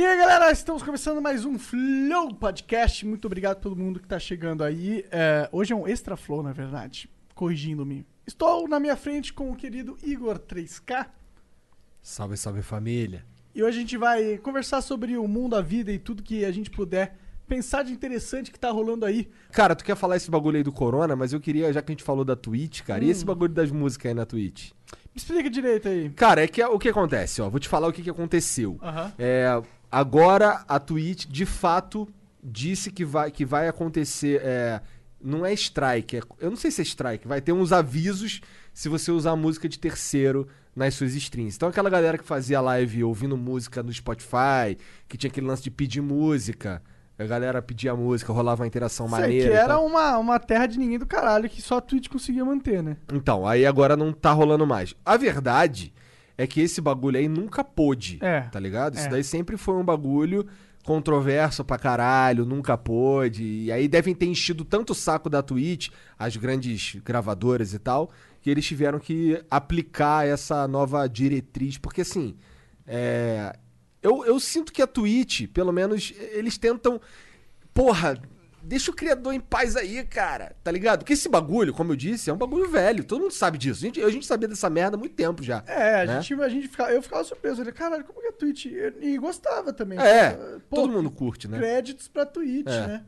E aí, galera, estamos começando mais um Flow Podcast. Muito obrigado a todo mundo que tá chegando aí. É, hoje é um extra flow, na verdade, corrigindo-me. Estou na minha frente com o querido Igor 3K Salve, salve família. e hoje a gente vai conversar sobre o mundo, a vida e tudo que a gente puder pensar de interessante que tá rolando aí. Cara, tu quer falar esse bagulho aí do Corona, mas eu queria, já que a gente falou da Twitch, cara, e esse bagulho das músicas aí na Twitch? Me explica direito aí. Cara, é que o que acontece, ó, vou te falar o que, que aconteceu. Aham. É, agora a Twitch, de fato, disse que vai, que vai acontecer. é, não é strike, é- eu não sei se é strike, vai ter uns avisos se você usar música de terceiro nas suas streams. Então aquela galera que fazia live ouvindo música no Spotify, que tinha aquele lance de pedir música, a galera pedia música, rolava uma interação Sei maneira. que era uma, uma terra de ninguém do caralho que só a Twitch conseguia manter, né? Então, aí agora não tá rolando mais. A verdade é que esse bagulho aí nunca pôde, É. tá ligado? Isso É. daí sempre foi um bagulho controverso pra caralho, nunca pôde. E aí devem ter enchido tanto o saco da Twitch, as grandes gravadoras e tal, que eles tiveram que aplicar essa nova diretriz. Porque assim, é, eu, eu sinto que a Twitch, pelo menos, eles tentam. Porra, deixa o criador em paz aí, cara. Tá ligado? Porque esse bagulho, como eu disse, é um bagulho velho. Todo mundo sabe disso. A gente, a gente sabia dessa merda há muito tempo já. É, a né? gente, a gente ficava, eu ficava surpreso. Eu falei, caralho, como que a Twitch. E gostava também. É, Pô, todo mundo curte, né? créditos pra Twitch, É, né?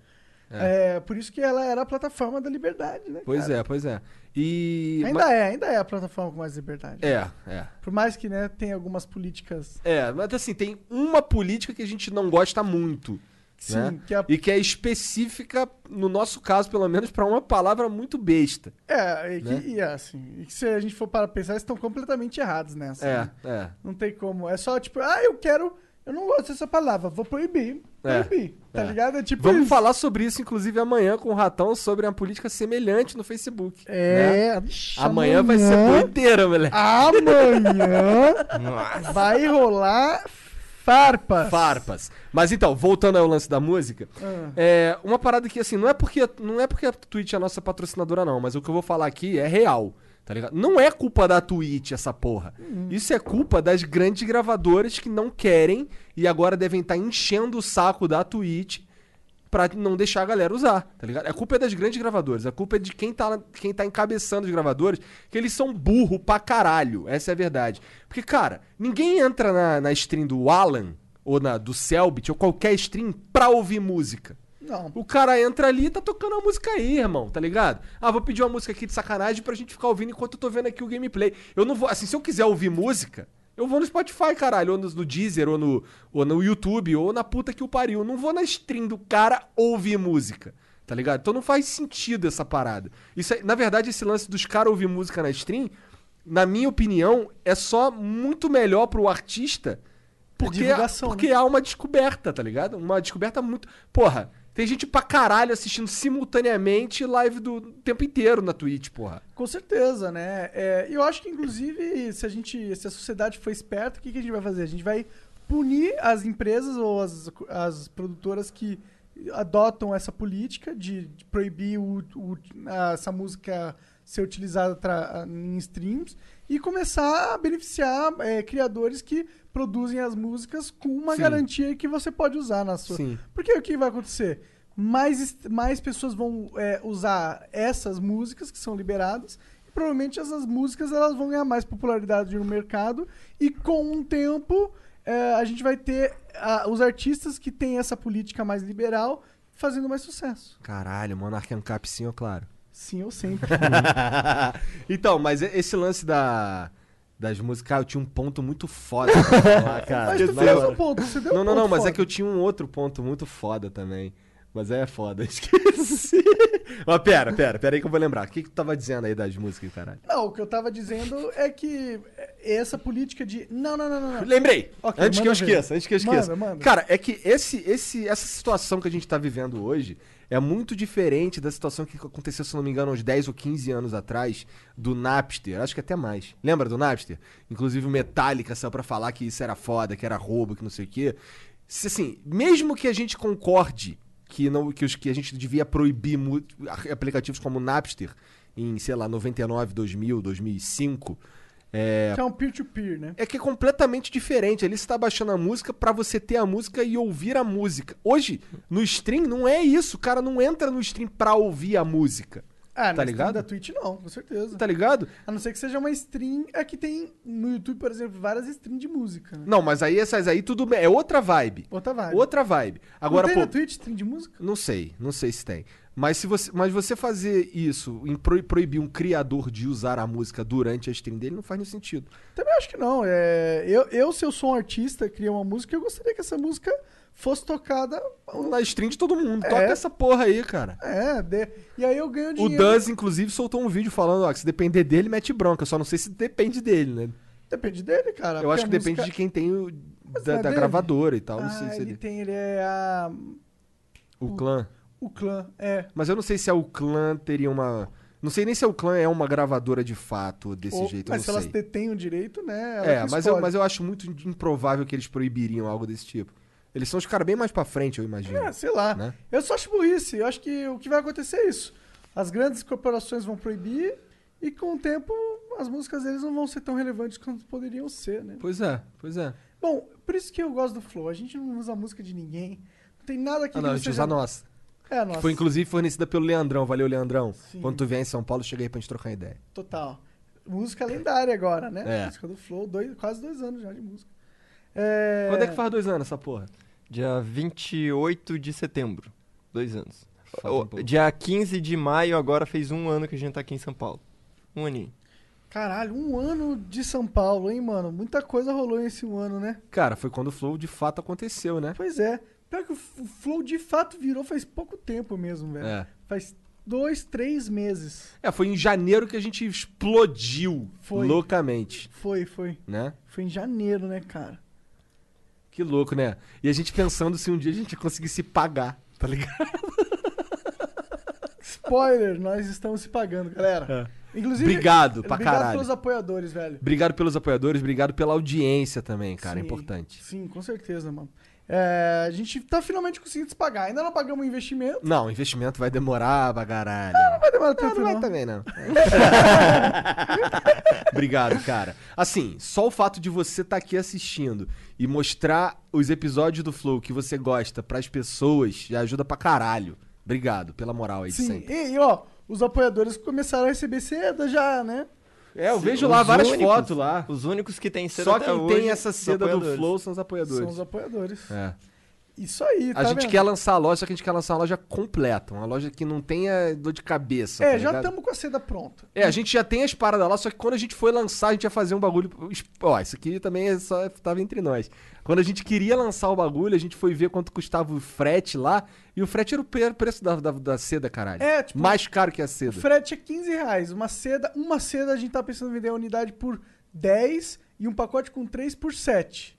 É. por isso que ela era a plataforma da liberdade, né? Pois cara? é, pois é. E. Ainda é, ainda é a plataforma com mais liberdade. É, é. Por mais que, né, tenha algumas políticas. É, mas assim, tem uma política que a gente não gosta muito. Sim, né? que é, E que é específica, no nosso caso, pelo menos, pra uma palavra muito besta. é, e que, né? e é assim, e que se a gente for para pensar, eles estão completamente errados nessa. É, né? é. Não tem como. É só tipo, ah, eu quero. Eu não gosto dessa palavra, vou proibir. É, Proibir. Tá é. ligado? É tipo. Vamos isso. falar sobre isso, inclusive, amanhã com o Ratão, sobre uma política semelhante no Facebook. né? É, Ixi, Amanhã vai ser doideira, moleque. Amanhã vai rolar farpas. Farpas. Mas então, voltando ao lance da música, Ah. é uma parada que assim, não é porque não é porque a Twitch é a nossa patrocinadora não, mas o que eu vou falar aqui é real, tá ligado? Não é culpa da Twitch essa porra. Isso é culpa das grandes gravadoras que não querem e agora devem estar enchendo o saco da Twitch pra não deixar a galera usar, tá ligado? A culpa é das grandes gravadoras, a culpa é de quem tá, quem tá encabeçando os gravadores, que eles são burro pra caralho, essa é a verdade. Porque, cara, ninguém entra na, na stream do Alan, ou na do Selbit, ou qualquer stream pra ouvir música. Não. O cara entra ali e tá tocando uma música aí, irmão, tá ligado? Ah, vou pedir uma música aqui de sacanagem pra gente ficar ouvindo enquanto eu tô vendo aqui o gameplay. Eu não vou, assim, se eu quiser ouvir música, eu vou no Spotify, caralho, ou no, Deezer, ou no, ou no YouTube, ou na puta que o pariu. Eu não vou na stream do cara ouvir música, tá ligado? Então não faz sentido essa parada. Isso é- na verdade, esse lance dos caras ouvir música na stream, na minha opinião, é só muito melhor pro artista. Porque, divulgação, porque né? há uma descoberta, tá ligado? Uma descoberta muito. Porra, tem gente pra caralho assistindo simultaneamente live do tempo inteiro na Twitch, porra. Com certeza, né? É, eu acho que, inclusive, se a gente. Se a sociedade for esperta, o que, que a gente vai fazer? A gente vai punir as empresas ou as, as produtoras que adotam essa política de, de proibir o, o- a- essa música ser utilizada tra- em streams e começar a beneficiar é, criadores que produzem as músicas com uma Sim. garantia que você pode usar na sua. Sim. Porque o que vai acontecer? Mais, mais pessoas vão é, usar essas músicas que são liberadas. E provavelmente essas músicas elas vão ganhar mais popularidade no mercado. E com o tempo é, a gente vai ter ah, os artistas que têm essa política mais liberal fazendo mais sucesso. Caralho, Monarch Ancap sim, ó, claro. Sim, eu sempre. então, mas esse lance da. Das músicas, cara, eu tinha um ponto muito foda pra falar, cara. Mas tu fez o ponto, você deu Não, um não, não, mas é foda. que eu tinha um outro ponto muito foda também. Mas aí é foda, esqueci. Mas pera, pera, pera aí que eu vou lembrar. O que, que tu tava dizendo aí das músicas, caralho? Não, o que eu tava dizendo é que essa política de. Não, não, não, não. não. Lembrei! Ok, antes que eu ver. esqueça, antes que eu esqueça. Manda, manda. Cara, é que esse, esse, essa situação que a gente tá vivendo hoje é muito diferente da situação que aconteceu, se não me engano, uns 10 ou 15 anos atrás, do Napster. Acho que até mais. Lembra do Napster? Inclusive o Metallica saiu pra falar que isso era foda, que era roubo, que não sei o quê. Se, assim, mesmo que a gente concorde que, não, que, os, que a gente devia proibir aplicativos como o Napster em, sei lá, 99, 2000, 2005... É, Que é um peer-to-peer, né? é que é completamente diferente. Ali você tá baixando a música pra você ter a música e ouvir a música. Hoje, no stream, não é isso. O cara não entra no stream pra ouvir a música. Ah, Tá ligado? da Twitch não, com certeza. Tá ligado? A não ser que seja uma stream. É que tem no YouTube, por exemplo, várias streams de música. Né? Não, mas aí essas aí tudo bem. É outra vibe. Outra vibe. Outra vibe. Agora, não tem pô. na Twitch stream de música? Não sei, não sei se tem. Mas se você, mas você fazer isso, em pro- proibir um criador de usar a música durante a stream dele, não faz nenhum sentido. Também acho que não. É, eu, eu, se eu sou um artista, criei uma música, eu gostaria que essa música fosse tocada. Na stream de todo mundo. É. Toca essa porra aí, cara. É, de- e aí eu ganho O dinheiro. Duz, inclusive, soltou um vídeo falando, ó, que se depender dele, mete bronca. Eu só não sei se depende dele, né? Depende dele, cara. Eu acho que porque a depende música- de quem tem o. Da, não é da gravadora e tal. não Ah, sei se ele ele. tem, ele é a. O clã. O clã, é. Mas eu não sei se a o clã teria uma. Não sei nem se o clã é uma gravadora de fato desse Ou- jeito. mas se não elas sei. detêm o direito, né? ela É, mas eu, mas eu acho muito improvável que eles proibiriam algo desse tipo. Eles são os caras bem mais pra frente, eu imagino. É, sei lá. Né? Eu só acho burrice. Eu acho que o que vai acontecer é isso. As grandes corporações vão proibir e com o tempo as músicas deles não vão ser tão relevantes quanto poderiam ser, né? Pois é, pois é. Bom, por isso que eu gosto do Flow. A gente não usa a música de ninguém. Não tem nada aqui Ah, não, a que gente seja... usa a nossa. É a nossa. Foi inclusive fornecida pelo Leandrão. Valeu, Leandrão. Sim. Quando tu vier em São Paulo, chega aí pra gente trocar ideia. Total. Música lendária agora, né? É. Música do Flow. Dois, quase dois anos já de música. É... Quando é que faz dois anos essa porra? Dia 28 de setembro. Dois anos. Falta O- um dia 15 de maio, agora fez um ano que a gente tá aqui em São Paulo. Um aninho. Caralho, um ano de São Paulo, hein, mano? Muita coisa rolou nesse um ano, né? Cara, foi quando o Flow de fato aconteceu, né? Pois é. Pior que o Flow de fato virou faz pouco tempo mesmo, velho. É. Faz dois, três meses. É, foi em janeiro que a gente explodiu Foi. loucamente, Foi, foi. né? Foi em janeiro, né, cara? Que louco, né? E a gente pensando se um dia a gente conseguisse pagar, tá ligado? Spoiler, nós estamos se pagando, galera. Inclusive, Obrigado pra obrigado caralho. pelos apoiadores, velho. Obrigado pelos apoiadores, obrigado pela audiência também, cara. É Sim, importante. Sim, com certeza, mano. É, a gente tá finalmente conseguindo se pagar. Ainda não pagamos o investimento. Não, investimento vai demorar pra caralho. Não vai demorar Não, tanto, não vai não. também, não. Obrigado, cara. Assim, só o fato de você estar aqui assistindo e mostrar os episódios do Flow que você gosta pras pessoas já ajuda pra caralho. Obrigado pela moral aí de Sim, sempre. e, e, ó, os apoiadores começaram a receber seda já, né? É, eu Sim, vejo lá várias únicos- fotos lá. Os únicos que tem seda Só até quem hoje, tem essa seda do. Flow são os apoiadores. São os apoiadores. É. Isso aí, tá a gente vendo? quer lançar a loja, só que a gente quer lançar uma loja completa. Uma loja que não tenha dor de cabeça. É, tá já estamos com a seda pronta. É, a gente já tem as paradas lá, só que quando a gente foi lançar, a gente ia fazer um bagulho. Ó, isso aqui também é só tava entre nós. Quando a gente queria lançar o bagulho, a gente foi ver quanto custava o frete lá, e o frete era o pre- preço da, da, da seda, caralho. É, tipo, Mais caro que a O seda. frete é 15 reais. Uma seda, uma seda a gente tá pensando em vender a unidade por 10 e um pacote com 3 por 7.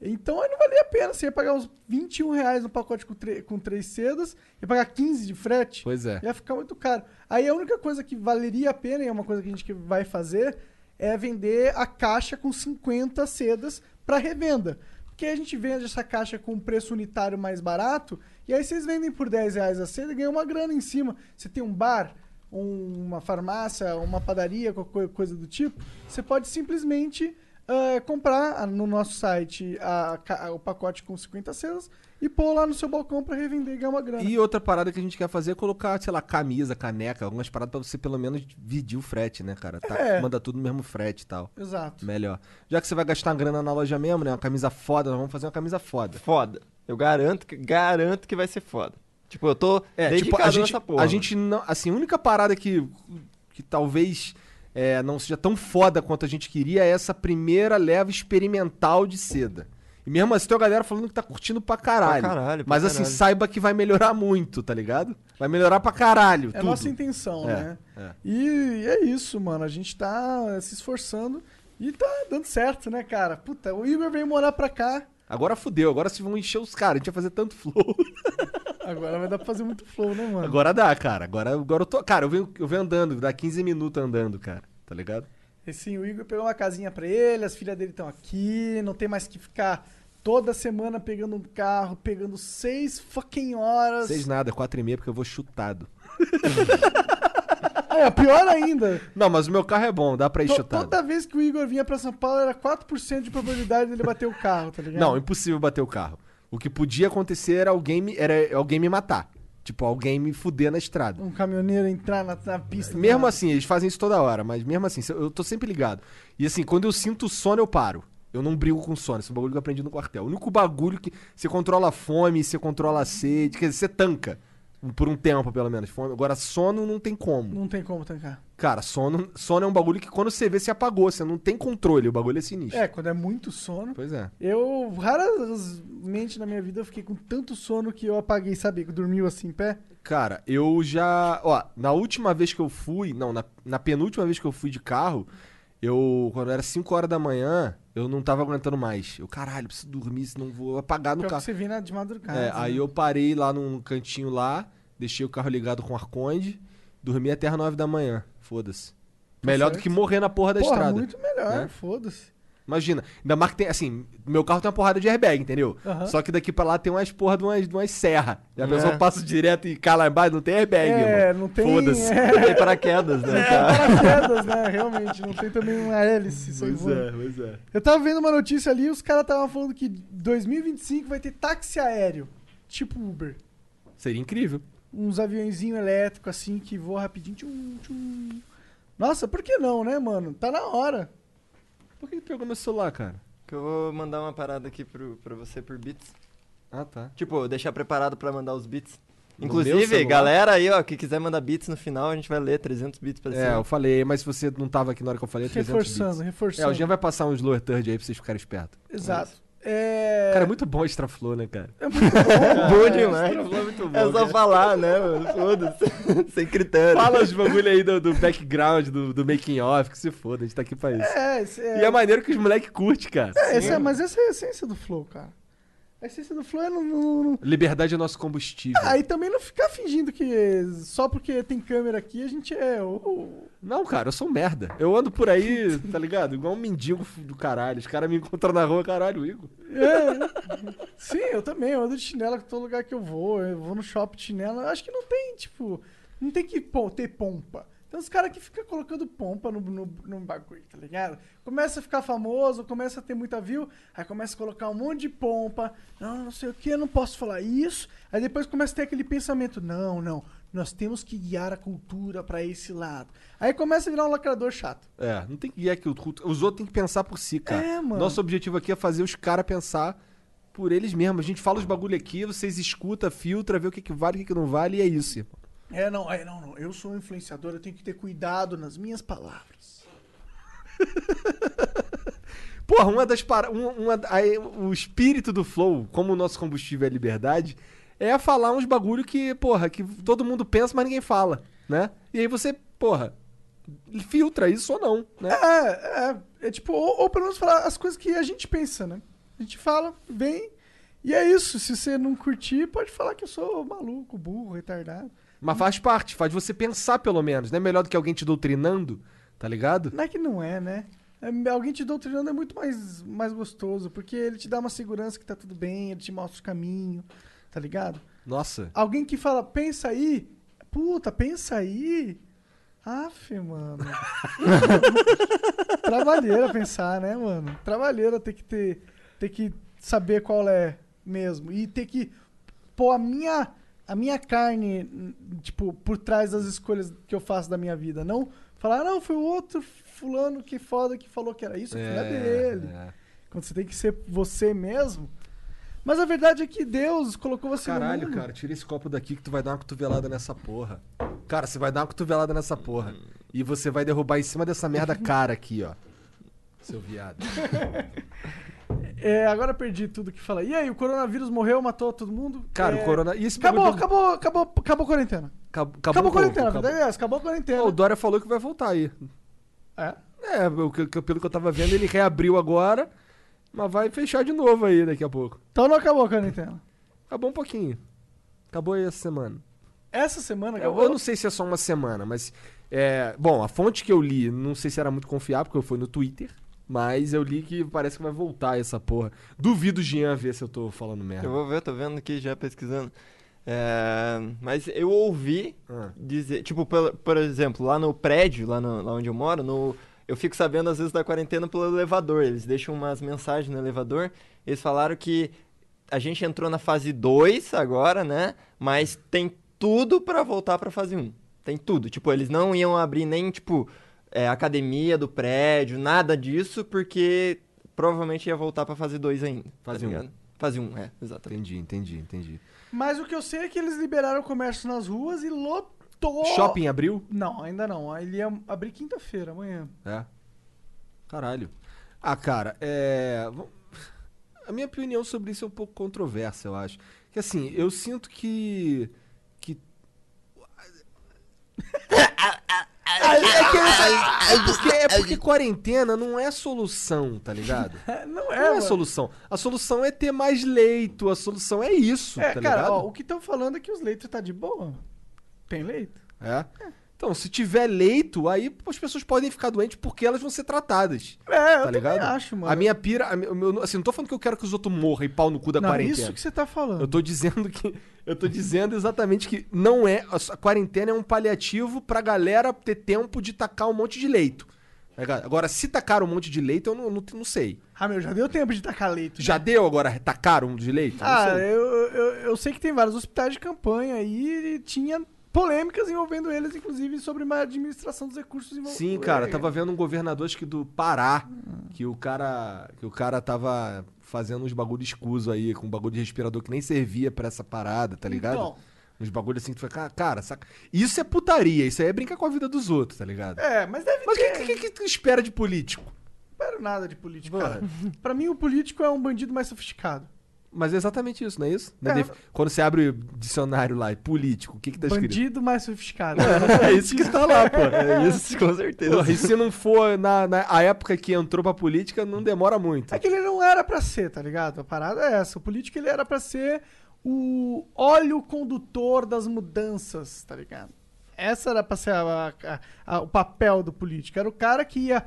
Então aí não valia a pena. Você ia pagar uns 21 reais no pacote com, com 3 sedas, ia pagar 15 de frete. Pois é. Ia ficar muito caro. Aí a única coisa que valeria a pena, e é uma coisa que a gente vai fazer, é vender a caixa com 50 sedas para revenda. Porque a gente vende essa caixa com um preço unitário mais barato, e aí vocês vendem por 10 reais a seda e ganham uma grana em cima. Você tem um bar, um- uma farmácia, uma padaria, qualquer coisa do tipo, você pode simplesmente ah, comprar no nosso site a ca- o pacote com 50 sedas e pôr lá no seu balcão para revender e ganhar uma grana. E outra parada que a gente quer fazer é colocar, sei lá, camisa, caneca, algumas paradas pra você pelo menos dividir o frete, né, cara? Tá, É. Manda tudo no mesmo frete e tal. Exato. Melhor. Já que você vai gastar uma grana na loja mesmo, né? Uma camisa foda, nós vamos fazer uma camisa foda. Foda. Eu garanto que, garanto que vai ser foda. Tipo, eu tô É, tipo, a gente, nessa porra. a gente não. Assim, a única parada que, que talvez é, não seja tão foda quanto a gente queria é essa primeira leva experimental de seda. E mesmo assim, tem uma galera falando que tá curtindo pra caralho. Pra caralho, pra Mas assim, caralho. saiba que vai melhorar muito, tá ligado? Vai melhorar pra caralho. É a tudo. nossa intenção, É, né? é. E é isso, mano. A gente tá se esforçando e tá dando certo, né, cara? Puta, o Igor veio morar pra cá. Agora fudeu, agora se vão encher os caras. A gente vai fazer tanto flow. Agora vai dar pra fazer muito flow, né, mano? Agora dá, cara. Agora, agora eu tô. Cara, eu venho, eu venho andando, dá 15 minutos andando, cara. Tá ligado? E sim, o Igor pegou uma casinha pra ele, as filhas dele estão aqui, não tem mais que ficar toda semana pegando um carro, pegando seis fucking horas. Seis nada, quatro e meia, porque eu vou chutado. Ah, é, pior ainda. Não, mas o meu carro é bom, dá pra ir chutado. toda vez que o Igor vinha pra São Paulo era 4% de probabilidade dele bater o carro, tá ligado? Não, impossível bater o carro. O que podia acontecer era alguém me, era alguém me matar. Tipo, alguém me fuder na estrada. Um caminhoneiro entrar na, na pista. do Mesmo nada. assim, eles fazem isso toda hora, mas mesmo assim, eu tô sempre ligado. E assim, quando eu sinto sono, eu paro. Eu não brigo com sono, esse é um bagulho que eu aprendi no quartel. O único bagulho que você controla a fome, você controla a sede, quer dizer, você tanca. Por um tempo, pelo menos. Fome. Agora, sono não tem como. Não tem como tancar. Cara, sono, sono é um bagulho que quando você vê, você apagou. Você não tem controle, o bagulho é sinistro. É, quando é muito sono. Pois é. Eu, raramente na minha vida, eu fiquei com tanto sono que eu apaguei, sabe? Dormiu assim em pé. Cara, eu já. Ó, na última vez que eu fui. Não, na, na penúltima vez que eu fui de carro, eu. Quando era 5 horas da manhã, eu não tava aguentando mais. Eu, caralho, preciso dormir, senão vou apagar no Pior que carro. você vem na- de madrugada. É, aí né? eu parei lá num cantinho lá, deixei o carro ligado com arconde, dormi até as 9 da manhã. Foda-se. Melhor do certo. que morrer na porra da Porra, estrada. muito melhor, né? foda-se. Imagina, ainda mais que tem, assim, meu carro tem uma porrada de airbag, entendeu? Aham. Só que daqui pra lá tem umas porra de umas, de umas serra. E a É. pessoa passa direto e cai lá embaixo, não tem airbag, É, irmão. não tem. Foda-se. É, Tem paraquedas, né? cara? paraquedas, né? Realmente, não tem também uma hélice. Pois voando. é, pois é. Eu tava vendo uma notícia ali, os caras estavam falando que 2025 vai ter táxi aéreo, tipo Uber. Seria incrível. Uns aviãozinhos elétricos assim que voam rapidinho. Tchum, tchum. Nossa, por que não, né, mano? Tá na hora. Por que tu pegou meu celular, cara? Que eu vou mandar uma parada aqui pro, pra você por bits. Ah, tá. Tipo, deixar preparado pra mandar os bits. No Inclusive, galera aí, ó, que quiser mandar bits no final, a gente vai ler 300 bits pra É, cima. eu falei, mas se você não tava aqui na hora que eu falei, é 300 Reforçando, bits. reforçando. É, o Jean vai passar uns lower third aí pra vocês ficarem espertos. Exato. É... Cara, é muito bom extra flow, né, cara? é muito bom. Bom é. demais. Extra flow é muito bom. É só cara. falar, né, mano? Foda-se. Sem critério. Fala os bagulho aí do, do background, do, do making off, que se foda, a gente tá aqui pra isso. É, é, E é maneiro que os moleques curtem, cara. é, esse é- mas essa é a essência do flow, cara. A essência do flow é não, Liberdade é nosso combustível. Aí também não ficar fingindo que só porque tem câmera aqui a gente é o. Não, cara, eu sou um merda. Eu ando por aí, tá ligado? Igual um mendigo do caralho. Os caras me encontram na rua, caralho, Igor. É. Sim, eu também. Eu ando de chinela em todo lugar que eu vou. Eu vou no shopping de chinela. Eu acho que não tem, tipo. Não tem que ter pompa. Tem uns caras que ficam colocando pompa no, no, no bagulho, tá ligado? Começa a ficar famoso, começa a ter muita view, aí começa a colocar um monte de pompa. Não, não sei o que, eu não posso falar isso. Aí depois começa a ter aquele pensamento: não, não, nós temos que guiar a cultura pra esse lado. Aí começa a virar um lacrador chato. É, não tem que guiar que o Os outros têm que pensar por si, cara. É, mano. Nosso objetivo aqui é fazer os caras pensar por eles mesmos. A gente fala os bagulho aqui, vocês escuta, filtra, vê o que, que vale, o que, que não vale, e é isso, irmão. É, não, é, não, não. Eu sou um influenciador, eu tenho que ter cuidado nas minhas palavras. Porra, uma das para... uma, uma- aí, o espírito do flow, como o nosso combustível é liberdade, é falar uns bagulho que, porra, que todo mundo pensa, mas ninguém fala, né? E aí você, porra, filtra isso ou não, né? É, é, é tipo, ou, ou pelo menos falar as coisas que a gente pensa, né? A gente fala, vem, e é isso. Se você não curtir, pode falar que eu sou maluco, burro, retardado. Mas faz parte, faz você pensar pelo menos, não é melhor do que alguém te doutrinando, tá ligado? Não é que não é, né? É, alguém te doutrinando é muito mais, mais gostoso, porque ele te dá uma segurança que tá tudo bem, ele te mostra o caminho, tá ligado? Nossa. Alguém que fala, pensa aí, puta, pensa aí. Aff, mano. Trabalheira pensar, né, mano? Trabalheira ter que ter, ter que saber qual é mesmo. E ter que pôr a minha, a minha carne, tipo, por trás das escolhas que eu faço da minha vida. Não falar, "Ah, não, foi o outro fulano que foda que falou que era isso, é, dele. é. Quando você tem que ser você mesmo. Mas a verdade é que Deus colocou você no Caralho, mundo. cara, tira esse copo daqui que tu vai dar uma cotovelada nessa porra. Cara, você vai dar uma cotovelada nessa porra. E você vai derrubar em cima dessa merda cara aqui, ó. Seu viado. É, agora eu perdi tudo que fala. E aí, o coronavírus morreu, matou todo mundo? Cara, É, o corona. E esse Acabou, do- acabou, acabou, acabou a quarentena. Acabou, Acabou, a um pouco, quarentena, acabou. a verdade é acabou a quarentena. O Dória falou que vai voltar aí. É. É, pelo que eu tava vendo, ele reabriu agora, mas vai fechar de novo aí daqui a pouco. Então não acabou a quarentena. Acabou um pouquinho. Acabou aí essa semana. Essa semana Eu, acabou. eu não sei se é só uma semana, mas. É, bom, a fonte que eu li, não sei se era muito confiável, porque eu fui no Twitter. Mas eu li que parece que vai voltar essa porra. Duvido o Jean ver se eu tô falando merda. Eu vou ver, tô vendo aqui já pesquisando. É, mas eu ouvi Ah. dizer, tipo, por, por exemplo, lá no prédio, lá, no- lá onde eu moro, no, eu fico sabendo às vezes da quarentena pelo elevador. Eles deixam umas mensagens no elevador. Eles falaram que a gente entrou na fase 2 agora, né? Mas tem tudo pra voltar pra fase 1. Um. Tem tudo. Tipo, eles não iam abrir nem, tipo, é, academia do prédio, nada disso, porque provavelmente ia voltar pra fase 2 ainda. tá Fase um. 1, um, é, exatamente. Entendi, entendi, entendi. Mas o que eu sei é que eles liberaram o comércio nas ruas e lotou. Shopping abriu? Não, ainda não. Ele ia abrir quinta-feira, amanhã. É. Caralho. Ah, cara, é. A minha opinião sobre isso é um pouco controversa, eu acho. Que assim, eu sinto. Que. É, que- é porque, é porque quarentena não é solução, tá ligado? É, não é, Não é solução. A solução é ter mais leito, a solução é isso, É, tá cara, ligado? ó, o que estão falando é que os leitos tá de boa. Tem leito? É. Então, se tiver leito, aí as pessoas podem ficar doentes porque elas vão ser tratadas. É, eu tá também ligado? acho, mano. A minha pira. a meu- assim, não tô falando que eu quero que os outros morram e pau no cu da não, quarentena. isso que você tá falando. Eu tô dizendo que. Eu tô dizendo exatamente que não é. A quarentena é um paliativo pra galera ter tempo de tacar um monte de leito. tá? Agora, se tacar um monte de leito, eu não, não, não sei. Ah, meu, já deu tempo de tacar leito. Já deu agora tacar um de leito? Eu Ah, eu, eu, eu sei que tem vários hospitais de campanha aí e tinha polêmicas envolvendo eles, inclusive, sobre uma administração dos recursos envolvidos. Sim, cara, tava vendo um governador acho que do Pará, que o cara, que o cara tava fazendo uns bagulho escuso aí, com um bagulho de respirador que nem servia pra essa parada, tá ligado? Então. Uns bagulho assim que tu foi, cara, saca? Isso é putaria, isso aí é brincar com a vida dos outros, tá ligado? É, mas deve Mas o que, que, que tu espera de político? Não espero nada de político, Porra. cara. pra mim, o político é um bandido mais sofisticado. Mas é exatamente isso, não é isso? É. def- Quando você abre o dicionário lá, político, o que que tá escrito? Bandido mais sofisticado. É isso que tá lá, pô. É isso, com certeza. Porra, e se não for na, na a época que entrou pra política, não demora muito. É que ele não era pra ser, tá ligado? A parada é essa. O político ele era pra ser o óleo condutor das mudanças, tá ligado? Essa era pra ser a- a- a- o papel do político. Era o cara que ia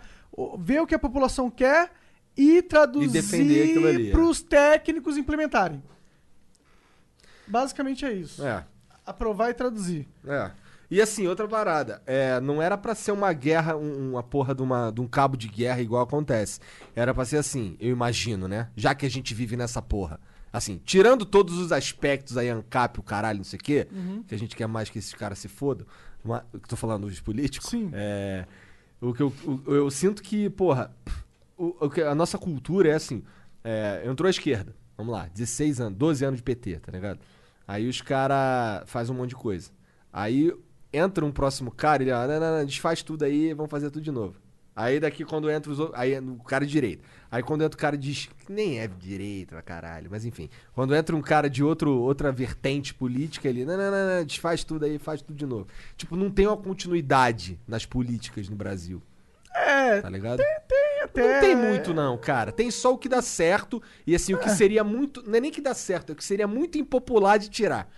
ver o que a população quer e traduzir é. pros técnicos implementarem. Basicamente é isso. É. Aprovar e traduzir. É. E assim, outra parada. É, não era pra ser uma guerra, um- uma porra de, uma, de um cabo de guerra igual acontece. Era pra ser assim, eu imagino, né? Já que a gente vive nessa porra. Assim, tirando todos os aspectos aí, ANCAP, o caralho, não sei o quê, que a gente quer mais que esses caras se fodam. Uma, tô falando dos políticos. Sim. É, o que eu, eu sinto que, porra, o, a nossa cultura é assim. é, entrou a esquerda. Vamos lá, 16 anos, 12 anos de PT, tá ligado? Aí os caras fazem um monte de coisa. Aí entra um próximo cara, ele, ó, não, não, não, desfaz tudo aí, vamos fazer tudo de novo. Aí daqui quando entra os outros, aí o cara de direita. Aí quando entra o cara de nem é direita, pra caralho, mas enfim. Quando entra um cara de outro, outra vertente política, ele, não, não, não, não, desfaz tudo aí, faz tudo de novo. Tipo, não tem uma continuidade nas políticas no Brasil, É, tá ligado? tem até. Não tem muito, não, cara. Tem só o que dá certo. E assim, o que seria muito. Não é nem que dá certo, é o que seria muito impopular de tirar.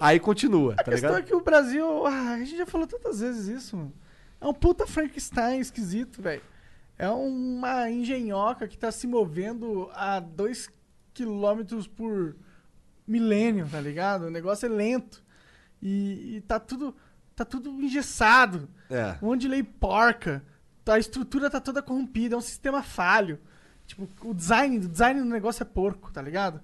Aí continua, A tá questão ligado? é que o Brasil. Ah, a gente já falou tantas vezes isso, mano. É um puta Frankenstein esquisito, velho. É uma engenhoca que tá se movendo a 2 km por milênio, tá ligado? O negócio é lento. E, e tá tudo. Tá tudo engessado. É. Um monte de lei porca. A estrutura tá toda corrompida, é um sistema falho. Tipo, o design, o design do negócio é porco, tá ligado?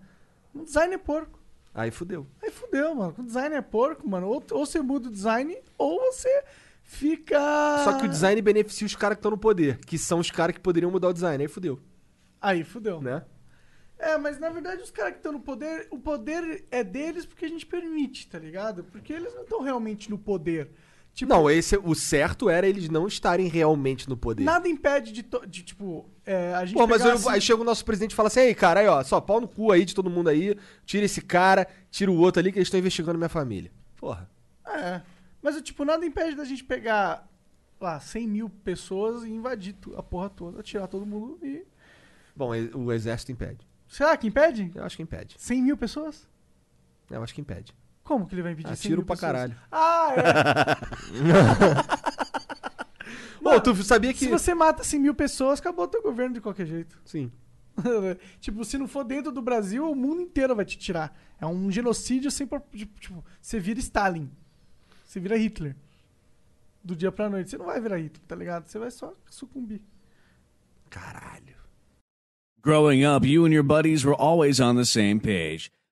O design é porco. Aí fudeu. Aí fudeu, mano. O design é porco, mano. Ou, ou você muda o design, ou você fica. Só que o design beneficia os caras que estão no poder, que são os caras que poderiam mudar o design. Aí fudeu, Aí fudeu. né? É, mas na verdade os caras que estão no poder, o poder é deles porque a gente permite, tá ligado? Porque eles não estão realmente no poder. Tipo, Não, esse, o certo era eles não estarem realmente no poder. nada impede de, de, tipo, é, a gente Pô, mas eu- assim- aí chega o nosso presidente e fala assim: aí, cara, aí, ó, só pau no cu aí de todo mundo aí, tira esse cara, tira o outro ali que eles estão investigando minha família. Porra. É. Mas, tipo, nada impede da gente pegar lá 100 mil pessoas e invadir a porra toda, tirar todo mundo e. Bom, o exército impede. Será que impede? Eu acho que impede. 100 mil pessoas? Eu acho que impede. Como que ele vai impedir 100 Atiro mil pra pessoas? caralho. Ah, é. Ô, tu sabia que. Se você mata 100 mil pessoas, acabou o teu governo de qualquer jeito. Sim. tipo, se não for dentro do Brasil, o mundo inteiro vai te tirar. É um genocídio sem. por- Tipo, você vira Stalin. Você vira Hitler. Do dia pra noite. Você não vai virar Hitler, tá ligado? Você vai só sucumbir. Caralho. Growing up, you and your buddies were always on the same page.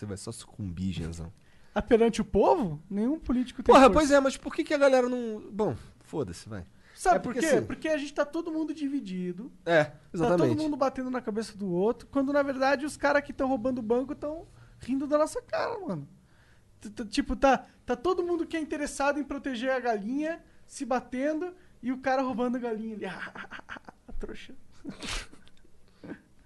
Você vai só sucumbir, Genzão. Ah, perante o povo, nenhum político tem Porra, força. pois é, mas por que, que a galera não. Bom, foda-se, vai. Sabe É por quê? assim- Porque a gente tá todo mundo dividido. É, Tá exatamente. todo mundo batendo na cabeça do outro, quando na verdade os caras que estão roubando o banco estão rindo da nossa cara, mano. Tipo, tá, tá todo mundo que é interessado em proteger a galinha se batendo e o cara roubando a galinha ali. a trouxa.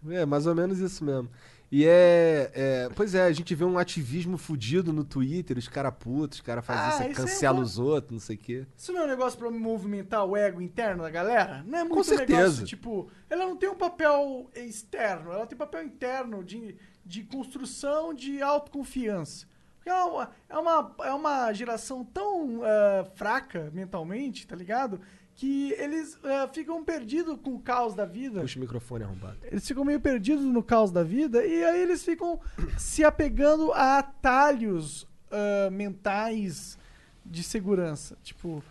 É, mais ou menos isso mesmo. E é, é- Pois é, a gente vê um ativismo fudido no Twitter, os caras putos, os caras fazem Ah, isso, é cancela bom. os outros, não sei o quê. Isso não é um negócio pra movimentar o ego interno da galera? Não é muito certeza. negócio, tipo, ela não tem um papel externo, ela tem papel interno de, de construção de autoconfiança. É uma, é uma, é uma geração tão ah, fraca mentalmente, tá ligado? Que eles ah, ficam perdidos com o caos da vida. Puxa o microfone arrombado. Eles ficam meio perdidos no caos da vida e aí eles ficam se apegando a atalhos ah, mentais de segurança. Tipo,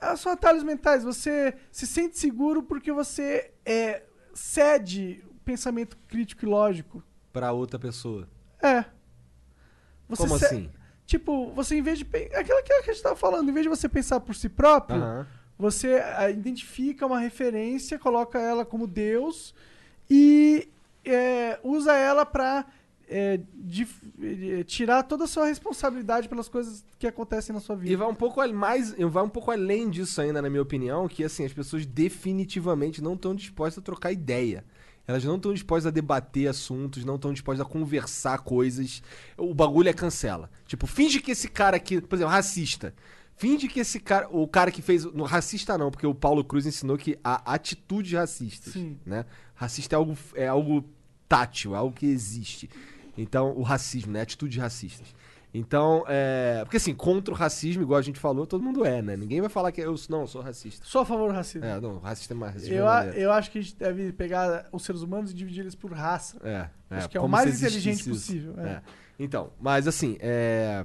ah, são atalhos mentais. Você se sente seguro porque você é, cede o pensamento crítico e lógico. Pra outra pessoa. É. Você Como assim? Tipo, você em vez de. aquilo que a gente tava falando, em vez de você pensar por si próprio, Aham. você ah, identifica uma referência, coloca ela como Deus e é, usa ela pra é, dif- eh, tirar toda a sua responsabilidade pelas coisas que acontecem na sua E vida. vai um pouco mais, e vai um pouco além disso ainda, na minha opinião, que assim, as pessoas definitivamente não estão dispostas a trocar ideia. Elas não estão dispostas a debater assuntos, não estão dispostas a conversar coisas. O bagulho é cancela. Tipo, finge que esse cara aqui, por exemplo, racista. Finge que esse cara, o cara que fez, no racista não, porque o Paulo Cruz ensinou que há atitudes racistas, Sim. né? Racista é algo é algo tátil, é algo que existe. Então, o racismo, né? Atitudes racistas. Então, é. Porque assim, contra o racismo, igual a gente falou, todo mundo é, né? Ninguém vai falar que eu não, eu sou racista. Só a favor do racismo. É, não, racista é mais racismo eu, é a- eu acho que a gente deve pegar os seres humanos e dividir eles por raça. É, é, Acho que é o mais inteligente isso. possível, é. É. Então, mas assim, é.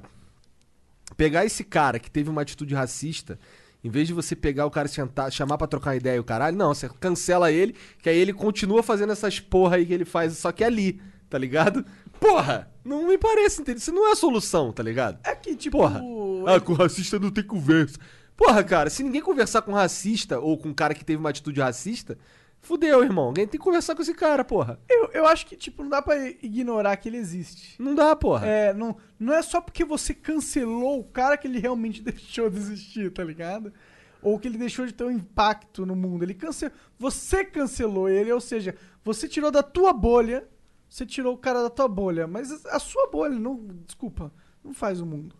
Pegar esse cara que teve uma atitude racista, em vez de você pegar o cara e chamar pra trocar ideia e o caralho, não, você cancela ele, que aí ele continua fazendo essas porra aí que ele faz, só que ali, tá ligado? Porra! Não me parece, entendeu? Isso não é a solução, tá ligado? É que, tipo. Porra! Ah, com racista não tem conversa. Porra, cara, se ninguém conversar com racista ou com um cara que teve uma atitude racista, fudeu, irmão. Alguém tem que conversar com esse cara, porra. Eu, eu acho que, tipo, não dá pra ignorar que ele existe. Não dá, porra. É, não, não é só porque você cancelou o cara que ele realmente deixou de existir, tá ligado? Ou que ele deixou de ter um impacto no mundo. Ele cance... Você cancelou ele, ou seja, você tirou da tua bolha, você tirou o cara da tua bolha, mas a sua bolha, não, desculpa, não faz o mundo.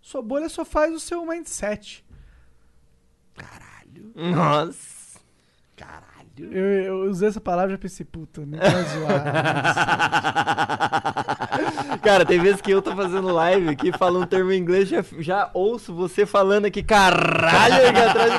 Sua bolha só faz o seu mindset. Nossa. Eu, eu usei essa palavra e já pensei, puta, não vai zoar. Cara, tem vezes que eu tô fazendo live aqui, falo um termo em inglês, já, já ouço você falando aqui, caralho, aqui atrás.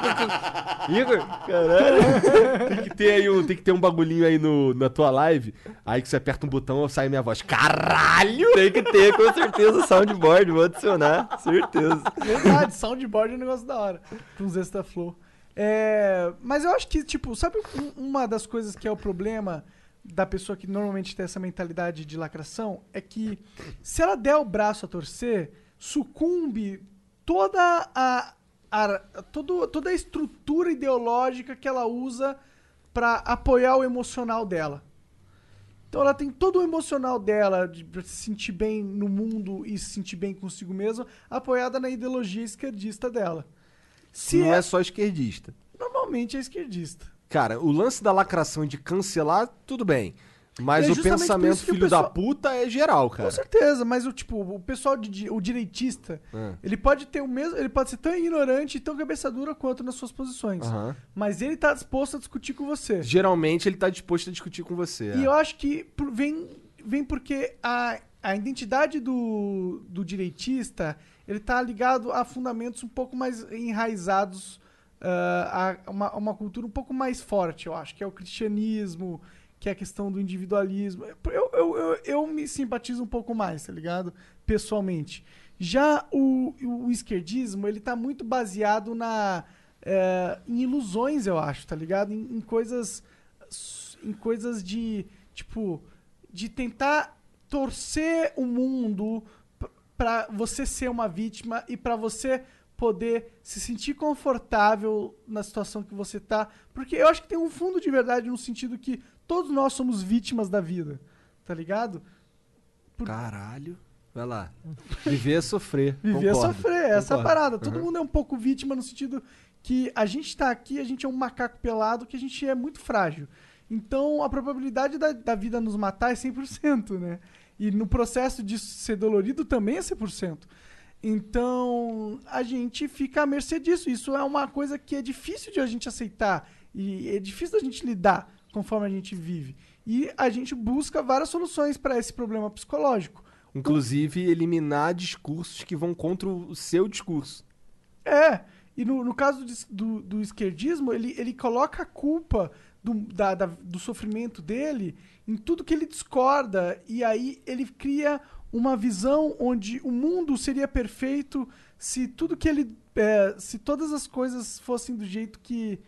eu- Igor, caralho. Tem que ter aí um, tem que ter um bagulhinho aí no, na tua live. Aí que você aperta um botão sai minha voz. Caralho! Tem que ter, com certeza, soundboard, vou adicionar, certeza. Verdade, soundboard é um negócio da hora. Com extra flow. É, mas eu acho que, tipo, sabe um- uma das coisas que é o problema da pessoa que normalmente tem essa mentalidade de lacração? É que se ela der o braço a torcer, sucumbe toda a, a- todo, toda a estrutura ideológica que ela usa pra apoiar o emocional dela. Então ela tem todo o emocional dela de se sentir bem no mundo e se sentir bem consigo mesma, apoiada na ideologia esquerdista dela. Se não é, é só esquerdista. normalmente é esquerdista. Cara, o lance da lacração de cancelar, tudo bem. Mas É o pensamento que o filho da pessoal- puta é geral, cara. Com certeza, mas o tipo, o pessoal de, o direitista, É. ele pode ter o mesmo, ele pode ser tão ignorante e tão cabeça dura quanto nas suas posições. Mas ele tá disposto a discutir com você. Geralmente ele tá disposto a discutir com você. E é. eu acho que vem, vem porque a, a identidade do, do direitista ele tá ligado a fundamentos um pouco mais enraizados, ah, a uma, uma cultura um pouco mais forte, eu acho, que é o cristianismo, que é a questão do individualismo. Eu, eu, eu, eu me simpatizo um pouco mais, tá ligado? Pessoalmente. Já o, o esquerdismo, ele tá muito baseado na, eh, em ilusões, eu acho, tá ligado? Em, em coisas em coisas de tipo de tentar torcer o mundo p- pra você ser uma vítima e pra você poder se sentir confortável na situação que você tá, porque eu acho que tem um fundo de verdade no sentido que todos nós somos vítimas da vida, tá ligado? Caralho. Vai lá. Viver é sofrer. Viver é Concordo. sofrer, essa é a Concordo. parada. Todo Uhum. mundo é um pouco vítima no sentido que a gente tá aqui, a gente é um macaco pelado, que a gente é muito frágil. Então a probabilidade da, da vida nos matar é 100%, né? E no processo disso ser dolorido também é 100%. Então a gente fica à mercê disso. Isso é uma coisa que é difícil de a gente aceitar e é difícil da gente lidar conforme a gente vive. E a gente busca várias soluções para esse problema psicológico. Inclusive, eliminar discursos que vão contra o seu discurso. É, e no, no caso de- do, do esquerdismo, ele, ele coloca a culpa do, da- da- do sofrimento dele em tudo que ele discorda, e aí ele cria uma visão onde o mundo seria perfeito se tudo que ele. é, se todas as coisas fossem do jeito que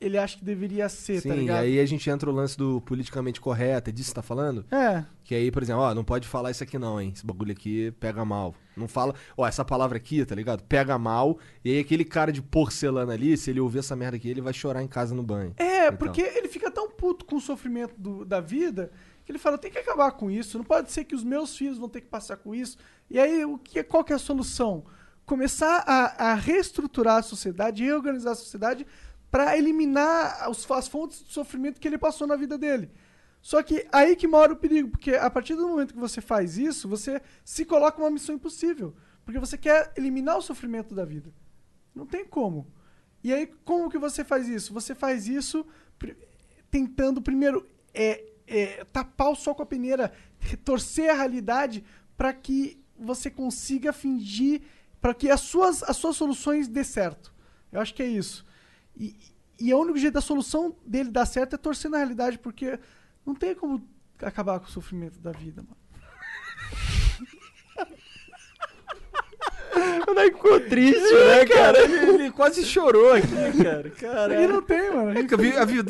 ele acha que deveria ser, Sim, tá e ligado? aí a gente entra o lance do politicamente correto, é disso que você tá falando? É, Que aí, por exemplo, ó, não pode falar isso aqui não, hein? Esse bagulho aqui pega mal. Não fala, ó, essa palavra aqui, tá ligado? Pega mal. E aí aquele cara de porcelana ali, se ele ouvir essa merda aqui, ele vai chorar em casa no banho. É, Então. porque ele fica tão puto com o sofrimento do- da vida que ele fala, tem que acabar com isso, não pode ser que os meus filhos vão ter que passar com isso. E aí, o que, qual que é a solução? Começar a, a reestruturar a sociedade, reorganizar a sociedade para eliminar os- as fontes de sofrimento que ele passou na vida dele. Só que aí que mora o perigo, porque a partir do momento que você faz isso, você se coloca uma missão impossível. Porque você quer eliminar o sofrimento da vida. Não tem como. E aí, como que você faz isso? Você faz isso tentando, primeiro, é, é, tapar o sol com a peneira, torcer a realidade para que você consiga fingir, para que as suas, as suas soluções dê certo. Eu acho que é isso. E, e o único jeito da solução dele dar certo é torcer na realidade, porque não tem como acabar com o sofrimento da vida, mano. O Nike ficou triste, né, cara? ele, ele quase chorou aqui, cara. E Caralho. não tem, mano. É que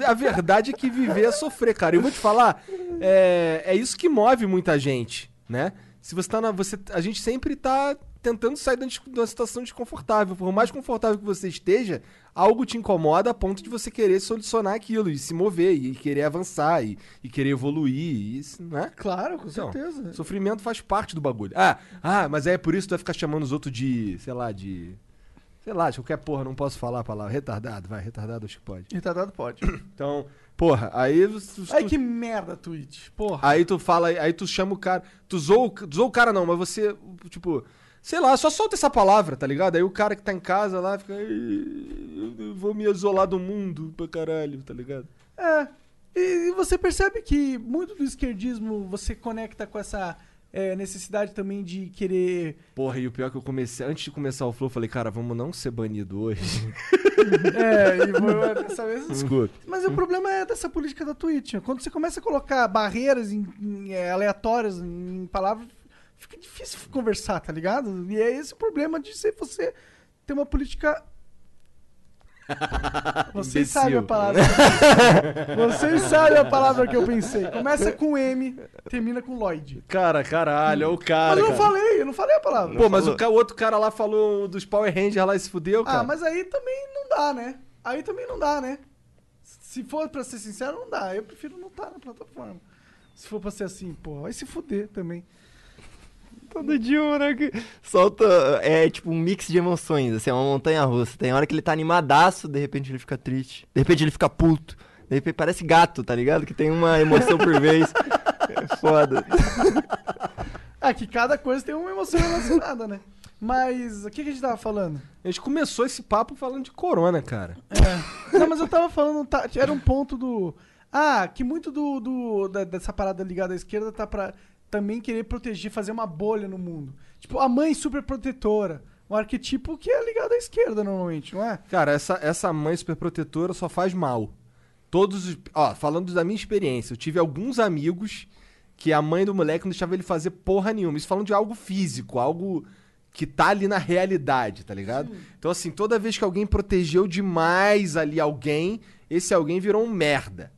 a A, verdade é que viver é sofrer, cara. Eu vou te falar, é, é isso que move muita gente, né? Se você tá na. Você, a gente sempre tá tentando sair de uma- situação desconfortável. Por mais confortável que você esteja, algo te incomoda a ponto de você querer solucionar aquilo e se mover, e querer avançar, e, e querer evoluir. E isso, né? Claro, com Então, certeza. Sofrimento faz parte do bagulho. Ah, ah, mas é por isso que tu vai ficar chamando os outros de, sei lá, de. Sei lá, de qualquer porra, não posso falar a palavra. Retardado, vai, retardado acho que pode. Retardado pode. Então, porra, aí. tu- Ai, tu- que merda, Twitch. Porra. Aí tu fala, aí tu chama o cara. Tu zoou, tu zoou o cara não, mas você, tipo, sei lá, só solta essa palavra, tá ligado? Aí o cara que tá em casa lá fica. "Ai, Eu vou me isolar do mundo pra caralho, tá ligado? É. E, e você percebe que muito do esquerdismo você conecta com essa é, necessidade também de querer. Porra, e o pior é que eu comecei. Antes de começar o flow, eu falei, cara, vamos não ser banido hoje. É, e vou, dessa vez. Desculpa. Mas o problema é dessa política da Twitch. né? Quando você começa a colocar barreiras em- em, é, aleatórias em palavras, fica difícil conversar, tá ligado? E é esse o problema de ser você ter uma política. Vocês sabem a palavra. Vocês sabem a palavra que eu pensei. Começa com M, termina com Lloyd. Cara, caralho, olha o cara. Mas eu não cara. falei, eu não falei a palavra. Pô, mas o, o outro cara lá falou dos Power Rangers lá e se fudeu, cara. Ah, mas aí também não dá, né? Aí também não dá, né? Se for pra ser sincero, não dá. Eu prefiro não estar na plataforma. Se for pra ser assim, pô, vai se fuder também. Todo dia o moleque solta. É tipo um mix de emoções, assim, é uma montanha russa. Tem hora que ele tá animadaço, de repente ele fica triste. De repente ele fica puto. De repente parece gato, tá ligado? Que tem uma emoção por vez. É foda. É que cada coisa tem uma emoção relacionada, né? Mas o que, que a gente tava falando? A gente começou esse papo falando de corona, cara. Não, mas eu tava falando, tá, era um ponto do. Ah, que muito do, do- da- dessa parada ligada à esquerda tá pra também querer proteger, fazer uma bolha no mundo. Tipo, a mãe super protetora. Um arquetipo que é ligado à esquerda normalmente, não é? Cara, essa, essa mãe superprotetora só faz mal. Todos os. Ó, falando da minha experiência, eu tive alguns amigos que a mãe do moleque não deixava ele fazer porra nenhuma. Isso falando de algo físico, algo que tá ali na realidade, tá ligado? Então, assim, toda vez que alguém protegeu demais ali alguém, esse alguém virou um merda.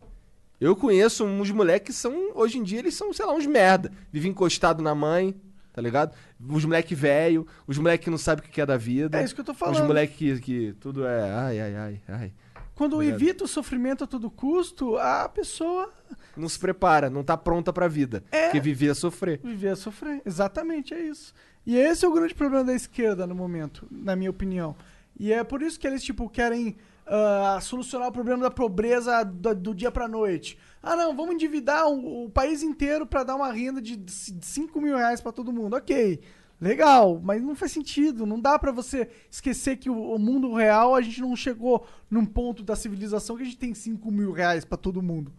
Eu conheço uns moleques que são, hoje em dia, eles são, sei lá, uns merda. Vivem encostado na mãe, tá ligado? Os moleque velho, os moleque que não sabem o que é da vida. É isso que eu tô Os falando. moleque que, que tudo é ai, ai, ai, ai. Quando Obrigado. evita o sofrimento a todo custo, a pessoa Não se prepara, não tá pronta pra vida. É. Porque viver é sofrer. viver a sofrer. Exatamente, é isso. E esse é o grande problema da esquerda no momento, na minha opinião. E é por isso que eles, tipo, querem ah, solucionar o problema da pobreza do, do dia pra noite. Ah, não, vamos endividar o, o país inteiro pra dar uma renda de 5 mil reais pra todo mundo. Ok, legal, mas não faz sentido. Não dá pra você esquecer que o, o mundo real, a gente não chegou num ponto da civilização que a gente tem 5 mil reais pra todo mundo.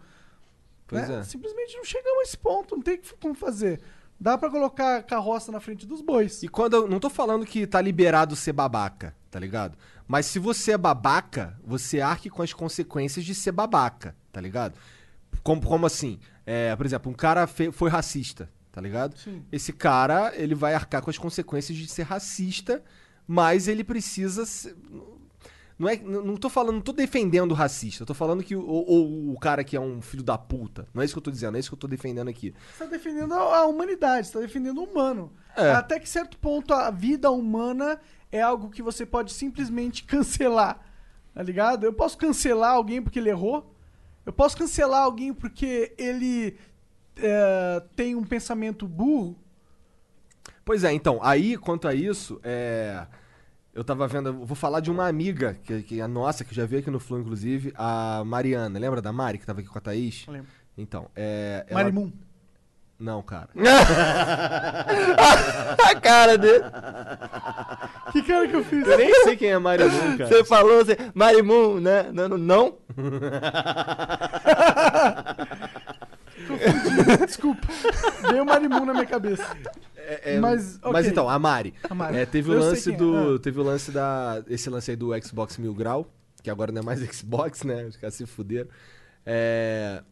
Pois né? é. Simplesmente não chegamos a esse ponto, não tem como fazer. Dá pra colocar carroça na frente dos bois. E quando eu não tô falando que tá liberado ser babaca, tá ligado? Mas se você é babaca, você arque com as consequências de ser babaca, tá ligado? Como, como assim? É, por exemplo, um cara foi racista, tá ligado? Sim. Esse cara, ele vai arcar com as consequências de ser racista, mas ele precisa ser- Não, é, não tô falando, não tô defendendo o racista, tô falando que o, ou o cara que é um filho da puta. Não é isso que eu tô dizendo, é isso que eu tô defendendo aqui. Você tá defendendo a, a humanidade, você tá defendendo o humano. É. Até que certo ponto a vida humana é algo que você pode simplesmente cancelar. Tá ligado? Eu posso cancelar alguém porque ele errou. Eu posso cancelar alguém porque ele é, tem um pensamento burro. Pois é, então, aí, quanto a isso, é. Eu tava vendo, eu vou falar de uma amiga, que, que é nossa, que já veio aqui no Flow, inclusive, a Mariana. Lembra da Mari, que tava aqui com a Thaís? Lembro. Então, é. ela- Marimun. Não, cara. A cara dele. Que cara que eu fiz? Eu nem sei quem é Marimun, cara. Você falou, você. Marimun, né? Não? não, não? Desculpa. Veio o Marimun na minha cabeça. É, é, Mas, mas ok. então, a Mari. A Mari. É, teve o Eu lance é. do. Ah. Teve o lance da. Esse lance aí do Xbox Mil Grau, que agora não é mais Xbox, né? Os caras se fuderam. É,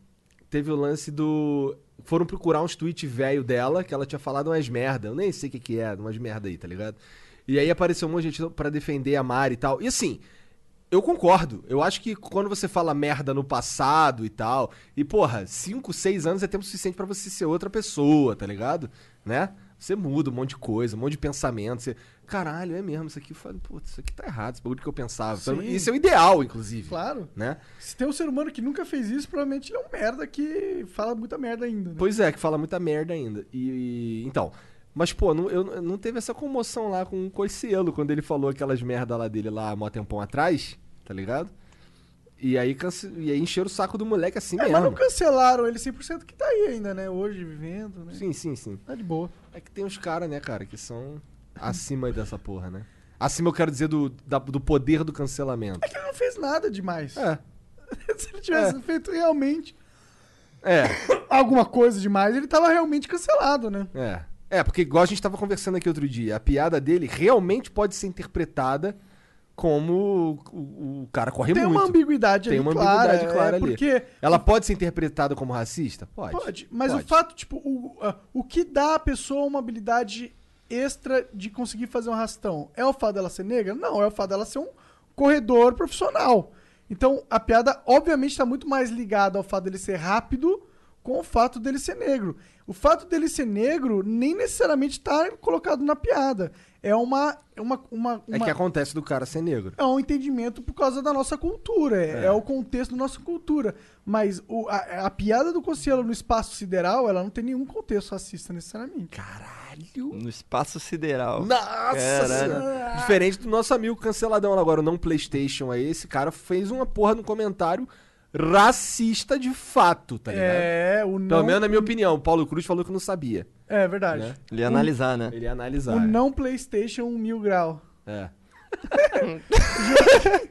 teve o lance do. Foram procurar uns tweets velho dela, que ela tinha falado umas merda. Eu nem sei o que, que é, umas merda aí, tá ligado? E aí apareceu um monte de gente pra defender a Mari e tal. E assim, eu concordo. Eu acho que quando você fala merda no passado e tal, e porra, 5, 6 anos é tempo suficiente pra você ser outra pessoa, tá ligado? Né? Você muda um monte de coisa, um monte de pensamento. Você, caralho, é mesmo, isso aqui, eu falo, putz, isso aqui tá errado, esse bagulho que eu pensava. Sim. isso é o ideal, inclusive. Claro. Né? Se tem um ser humano que nunca fez isso, provavelmente ele é um merda que fala muita merda ainda. Né? Pois é, que fala muita merda ainda. E, e- então, mas pô, não, eu, não teve essa comoção lá com o Coicielo quando ele falou aquelas merda lá dele lá há mó tempão atrás, tá ligado? E aí, cance... e aí encheram o saco do moleque assim É, mesmo. mas não cancelaram ele 100% que tá aí ainda, né? Hoje, vivendo, né? Sim, sim, sim. Tá de boa. É que tem uns caras, né, cara, que são acima dessa porra, né? Acima eu quero dizer do, da- do poder do cancelamento. É que ele não fez nada demais. É. Se ele tivesse feito realmente É, alguma coisa demais, ele tava realmente cancelado, né? é. É, porque igual a gente tava conversando aqui outro dia, a piada dele realmente pode ser interpretada como o, o cara corre Tem muito. uma ambiguidade Tem ali, uma clara, ambiguidade clara é, ali. Porque Ela pode ser interpretada como racista? Pode. Pode, mas o fato, tipo, o, a- o que dá à pessoa uma habilidade extra de conseguir fazer um arrastão é o fato dela ser negra? Não, é o fato dela ser um corredor profissional. Então, a piada, obviamente, está muito mais ligada ao fato dele ser rápido com o fato dele ser negro. O fato dele ser negro nem necessariamente está colocado na piada. É uma, uma, uma, É uma- que acontece do cara ser negro. é um entendimento por causa da nossa cultura, é, é o contexto da nossa cultura. Mas o- a, a piada do Cossielo no espaço sideral, ela não tem nenhum contexto racista necessariamente. Caralho. No espaço sideral. Nossa Caralho. senhora. Diferente do nosso amigo canceladão lá agora, o não PlayStation aí, esse cara fez uma porra no comentário racista de fato, tá ligado? É, o Pelo não. menos na minha opinião, o Paulo Cruz falou que não sabia. É verdade. Né? Ele ia analisar, né? Ele ia analisar. O não PlayStation um mil grau. É.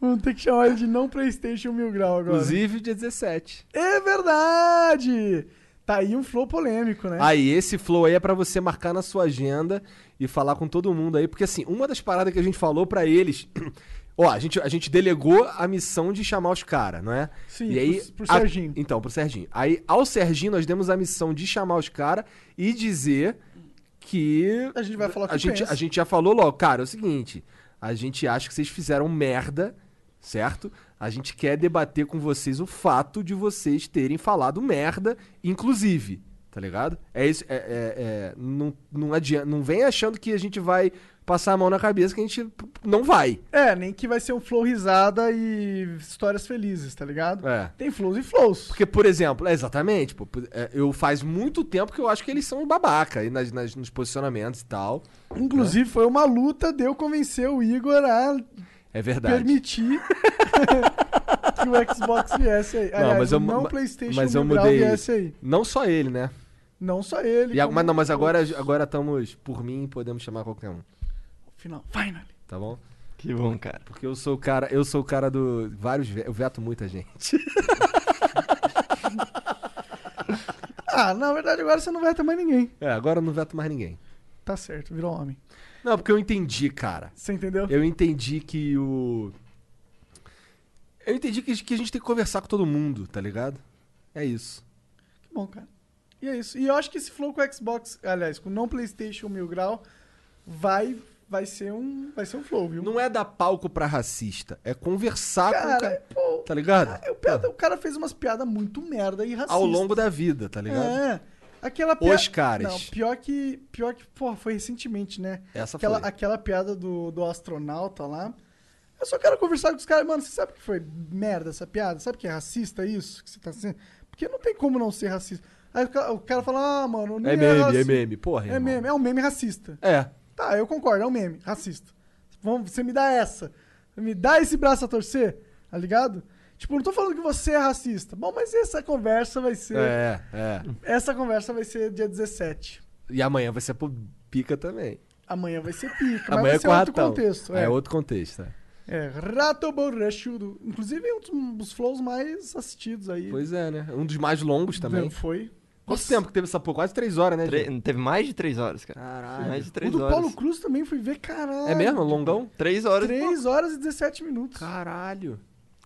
Vamos ter que chamar ele de não PlayStation mil grau agora. Inclusive dia 17. É verdade! Tá aí um flow polêmico, né? Aí, esse flow aí é pra você marcar na sua agenda e falar com todo mundo aí, porque assim, uma das paradas que a gente falou pra eles. Ó, a gente, a gente delegou a missão de chamar os caras, não é? Sim, e aí, pro- pro a- Serginho. então, pro Serginho. Aí, ao Serginho, nós demos a missão de chamar os caras e dizer que. A gente vai falar o que a gente, pensa. a gente já falou logo, cara, é o seguinte: a gente acha que vocês fizeram merda, certo? A gente quer debater com vocês o fato de vocês terem falado merda, inclusive. Tá ligado? É isso. É, é- é- não, não adianta. Não vem achando que a gente vai passar a mão na cabeça que a gente não vai. É, nem que vai ser um flow risada e histórias felizes, tá ligado? É. Tem flows e flows. Porque, por exemplo, é exatamente, pô, é, eu faz muito tempo que eu acho que eles são babaca aí nas, nas- nos posicionamentos e tal. Inclusive, foi uma luta de eu convencer o Igor a É verdade. permitir que o Xbox viesse aí. Não, Aliás, mas eu, o não ma- PlayStation mas eu mudei. viesse aí. Não só ele, né? Não só ele. E como mas não, mas agora agora estamos por mim, podemos chamar qualquer um, Final. Finally. tá bom? Que bom, cara. Porque eu sou o cara, eu sou o cara do vários, eu veto muita gente. Ah, na verdade, agora você não ter mais ninguém. É, agora eu não veto mais ninguém. Tá certo, virou homem. Não, porque eu entendi, cara. Você entendeu? Eu entendi que o Eu entendi que, que a gente tem que conversar com todo mundo, tá ligado? É isso. Que bom, cara. E é isso. E eu acho que esse flow com o Xbox, aliás, com o não PlayStation mil grau, vai, vai ser um, vai ser um flow, viu? Não é dar palco pra racista, é conversar com o Cara, cara, pô, tá ligado? o, piada- o cara fez umas piadas muito merda e racistas. Ao longo da vida, tá ligado? É. Aquela. Os caras. Não, pior que. Pior que, porra, foi recentemente, né? Essa aquela, foi. aquela piada do, do astronauta lá. Eu só quero conversar com os caras. Mano, você sabe que foi merda essa piada? Sabe que é racista isso? Que você tá sendo? Porque não tem como não ser racista. Aí o ca- o cara fala, ah, mano, não É meme, é meme, porra. É irmão. meme, é um meme racista. É. Tá, eu concordo, é um meme racista. Vamos, você me dá essa. Me dá esse braço a torcer, tá ligado? Tipo, não tô falando que você é racista. Bom, mas essa conversa vai ser. É, é. Essa conversa vai ser dia 17. E amanhã vai ser pro pica também. Amanhã vai ser pica, mas amanhã vai é ser com outro ratão. contexto. É. É, outro contexto. é. é Rato Borrachudo. Inclusive, é um dos, flows mais assistidos aí. Pois é, né? Um dos mais longos também. Foi. Quanto Nossa, tempo que teve essa porra? Quase três horas, né, Tre- gente? Teve mais de três horas, cara. Caralho. Mais de O três do horas. Paulo Cruz também fui ver, caralho. É mesmo? Longão? Três horas. 3 horas e 17 minutos. Caralho.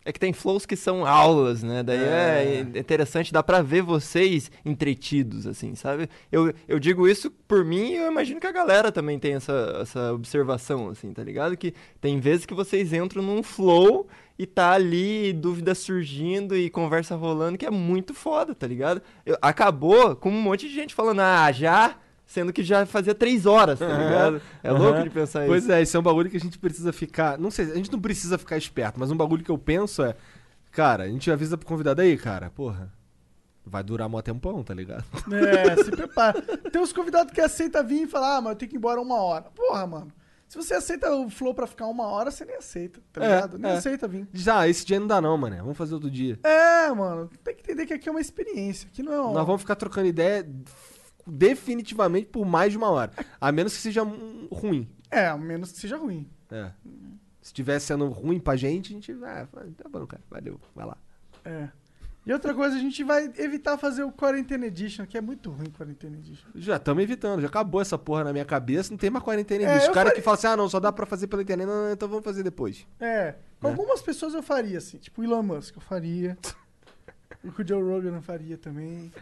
É que tem flows que são aulas, né? Daí é, interessante, dá pra ver vocês entretidos, assim, sabe? Eu, eu digo isso por mim e eu imagino que a galera também tem essa, essa observação, assim, tá ligado? Que tem vezes que vocês entram num flow e tá ali dúvida surgindo e conversa rolando, que é muito foda, tá ligado? Eu- acabou com um monte de gente falando, ah, já sendo que já fazia três horas, tá ligado? É louco Aham. de pensar Pois isso. é, isso é um bagulho que a gente precisa ficar. Não sei, a gente não precisa ficar esperto, mas um bagulho que eu penso é. Cara, a gente avisa pro convidado aí, cara, porra. Vai durar mó tempão, tá ligado? É, se prepara. Tem uns convidados que aceitam vir e falar, ah, mas eu tenho que ir embora uma hora. Porra, mano. Se você aceita o flow pra ficar uma hora, você nem aceita, tá É, ligado? Nem é. aceita vir. Diz, ah, esse dia não dá não, mané. Vamos fazer outro dia. É, mano. Tem que entender que aqui é uma experiência. Aqui não é um... Nós vamos ficar trocando ideia definitivamente por mais de uma hora. A menos que seja ruim. É, a menos que seja ruim. É. Se tivesse sendo ruim pra gente, a gente. Ah, tá bom, cara. Valeu, vai lá. É. E outra coisa, a gente vai evitar fazer o Quarantena Edition, que é muito ruim o Quarantena Edition. Já estamos evitando, já acabou essa porra na minha cabeça, não tem mais quarentena É, eu Os caras falei- que falam assim, ah, não, só dá pra fazer pela internet, não, não, então vamos fazer depois. É. Com algumas pessoas eu faria, assim. Tipo o Elon Musk, eu faria. o que o Joe Rogan eu faria também.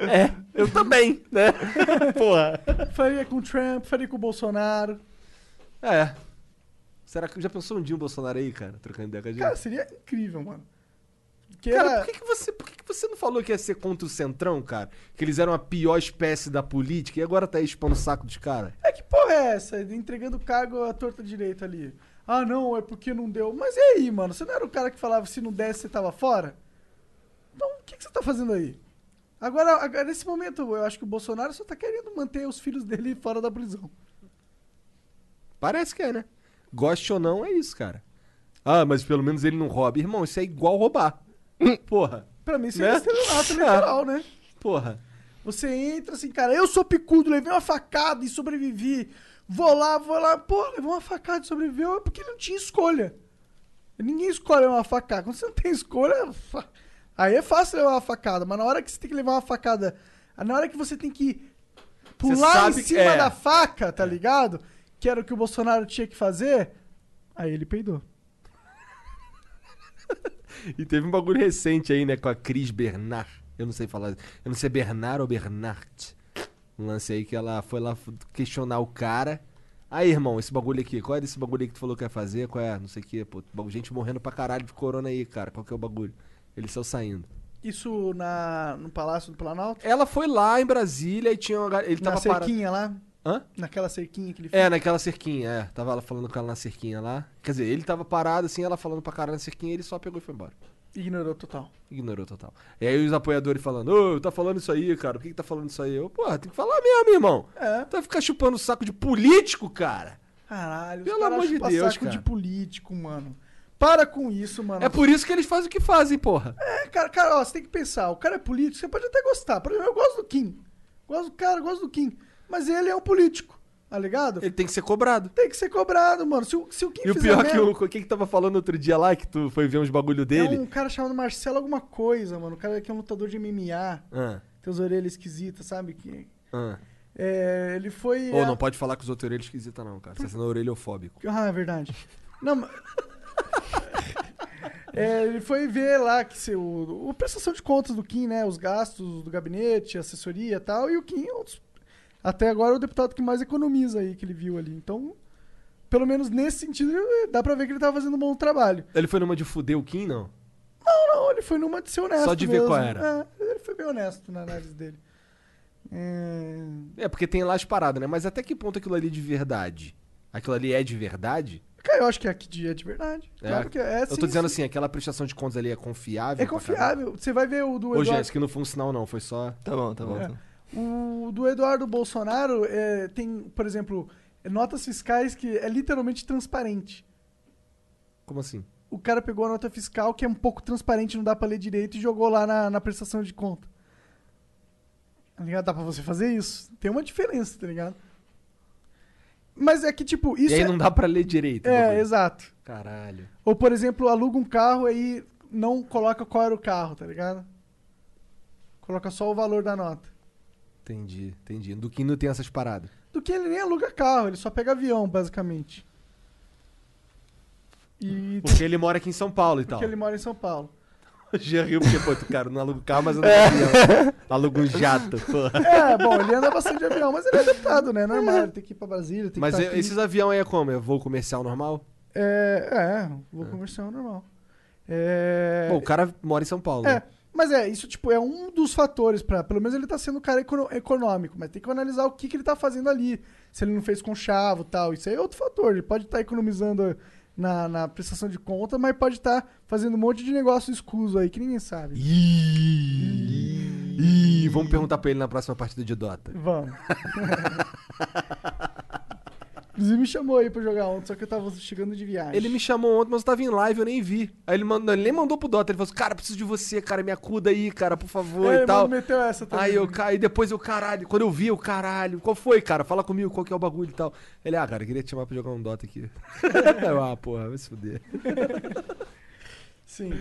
É, eu também, né? porra. Faria com o Trump, faria com o Bolsonaro. É. Será que já pensou um dia o Bolsonaro aí, cara, trocando ideia com a gente? Cara, seria incrível, mano. Que Cara, era- por que, que você, por que, que você não falou que ia ser contra o Centrão, cara? Que eles eram a pior espécie da política e agora tá aí expondo o saco dos caras? É que porra é essa? Entregando cargo à torta direita ali. Ah, não, é porque não deu. Mas e aí, mano? Você não era o cara que falava se não desse, você tava fora? Então, o que, que você tá fazendo aí? Agora, agora, nesse momento, eu acho que o Bolsonaro só tá querendo manter os filhos dele fora da prisão. Parece que é, né? Goste ou não, é isso, cara. Ah, mas pelo menos ele não rouba. Irmão, isso é igual roubar. Porra. Pra mim, isso é Né? estelionato eleitoral, né? Porra. Você entra assim, cara, eu sou picudo, levei uma facada e sobrevivi. Vou lá, vou lá. Pô, levou uma facada e sobreviveu é porque ele não tinha escolha. Ninguém escolhe uma facada. Quando você não tem escolha, fa- aí é fácil levar uma facada. Mas na hora que você tem que levar uma facada, na hora que você tem que pular em cima é. da faca, tá ligado? Que era o que o Bolsonaro tinha que fazer, aí ele peidou. E teve um bagulho recente aí, né, com a Cris Bernard. Eu não sei falar. Eu não sei Bernard ou Bernard. Um lance aí que ela foi lá questionar o cara. Aí, irmão, esse bagulho aqui, qual é desse bagulho aí que tu falou que ia fazer? Qual é? Não sei o que, pô. Gente morrendo pra caralho de corona aí, cara. Qual que é o bagulho? Eles saiu saindo. Isso na, no Palácio do Planalto? Ela foi lá em Brasília e tinha uma, ele Na tava parado. cerquinha lá? Hã? Naquela cerquinha que ele fez? É, naquela cerquinha, é. Tava ela falando com ela na cerquinha lá. Quer dizer, ele tava parado assim, ela falando pra caralho na cerquinha, ele só pegou e foi embora. Ignorou total. Ignorou total. E aí os apoiadores falando, ô, tá falando isso aí, cara, por que, que tá falando isso aí? Eu, porra, tem que falar mesmo, irmão. É. Tu vai ficar chupando o saco de político, cara. Caralho, Pelo amor de Deus, saco cara. de político, mano. Para com isso, mano. É por isso que eles fazem o que fazem, porra. É, cara, cara, ó, você tem que pensar, o cara é político, você pode até gostar. Por exemplo, eu gosto do Kim. Gosto do cara, gosto do Kim. Mas ele é um político, tá ligado? Ele tem que ser cobrado. Tem que ser cobrado, mano. Se o, se o Kim E o pior que merda- o. O que que tava falando outro dia lá, que tu foi ver uns bagulho dele? É um cara chamado Marcelo alguma coisa, mano. O cara que é um lutador de MMA. Ah, Tem as orelhas esquisitas, sabe? Que, ah. é, ele foi... Ô, não pode falar com os outros orelhas esquisita não, cara. Você tá sendo orelhofóbico. Ah, é verdade. Não, mas... É, ele foi ver lá que se o, o prestação de contas do Kim, né? Os gastos do gabinete, assessoria e tal. E o Kim, é até agora, é o deputado que mais economiza aí, que ele viu ali. Então, pelo menos nesse sentido, dá pra ver que ele tava fazendo um bom trabalho. Ele foi numa de fuder o Kim, não? Não, não, ele foi numa de ser honesto Só de ver mesmo. qual era. É, ele foi bem honesto na análise dele. É... É, porque tem lá as paradas, né? Mas até que ponto aquilo ali é de verdade? Aquilo ali é de verdade? Cara, eu acho que aqui é de verdade. É. Claro que é. Eu sim, tô dizendo sim. assim, aquela prestação de contas ali é confiável? É confiável. Você vai ver o do Ô, Eduardo... Jéssica, não foi um sinal não, foi só... Tá bom, tá bom. É. tá bom. O do Eduardo Bolsonaro é, tem, por exemplo, notas fiscais que é literalmente transparente. Como assim? O cara pegou a nota fiscal que é um pouco transparente, não dá pra ler direito e jogou lá na, na prestação de conta. Tá ligado? Dá pra você fazer isso? Tem uma diferença, tá ligado? Mas é que, tipo, isso e aí é... não dá pra ler direito. É, exato. Caralho. Ou, por exemplo, aluga um carro aí não coloca qual era o carro, tá ligado? Coloca só o valor da nota. Entendi, entendi. Do Kim não tem essas paradas. Do que ele nem aluga carro, ele só pega avião, basicamente. E Porque ele mora aqui em São Paulo e tal. porque ele mora em São Paulo. Já riu porque, pô, tu, cara, não aluga carro, mas anda de avião. Aluga um jato, porra. É, bom, ele anda bastante de avião, mas ele é deputado, né? Normal, ele tem que ir pra Brasília, tem Mas que é- tá aqui. esses aviões aí é como? É voo comercial normal? É, é, vou comercial normal. É, Pô, o cara mora em São Paulo. é, né? Mas é, isso tipo, é um dos fatores para Pelo menos ele tá sendo um cara econômico, mas tem que analisar o que, que ele tá fazendo ali. Se ele não fez com chavo e tal. Isso aí é outro fator. Ele pode estar economizando na, na prestação de conta, mas pode estar fazendo um monte de negócio escuso aí que ninguém sabe. Ih, Ih, vamos perguntar pra ele na próxima partida de Dota. Vamos. Inclusive me chamou aí pra jogar ontem, só que eu tava chegando de viagem. Ele me chamou ontem, mas eu tava em live, eu nem vi. Aí ele, mandou, ele nem mandou pro Dota, ele falou assim, cara, preciso de você, cara, me acuda aí, cara, por favor É, e tal. mano, meteu essa também. Aí eu caí, depois eu, caralho, quando eu vi, eu, caralho, qual foi, cara? Fala comigo, qual que é o bagulho e tal. Ele, ah, cara, eu queria te chamar pra jogar um Dota aqui. ah, porra, vai se fuder. Sim.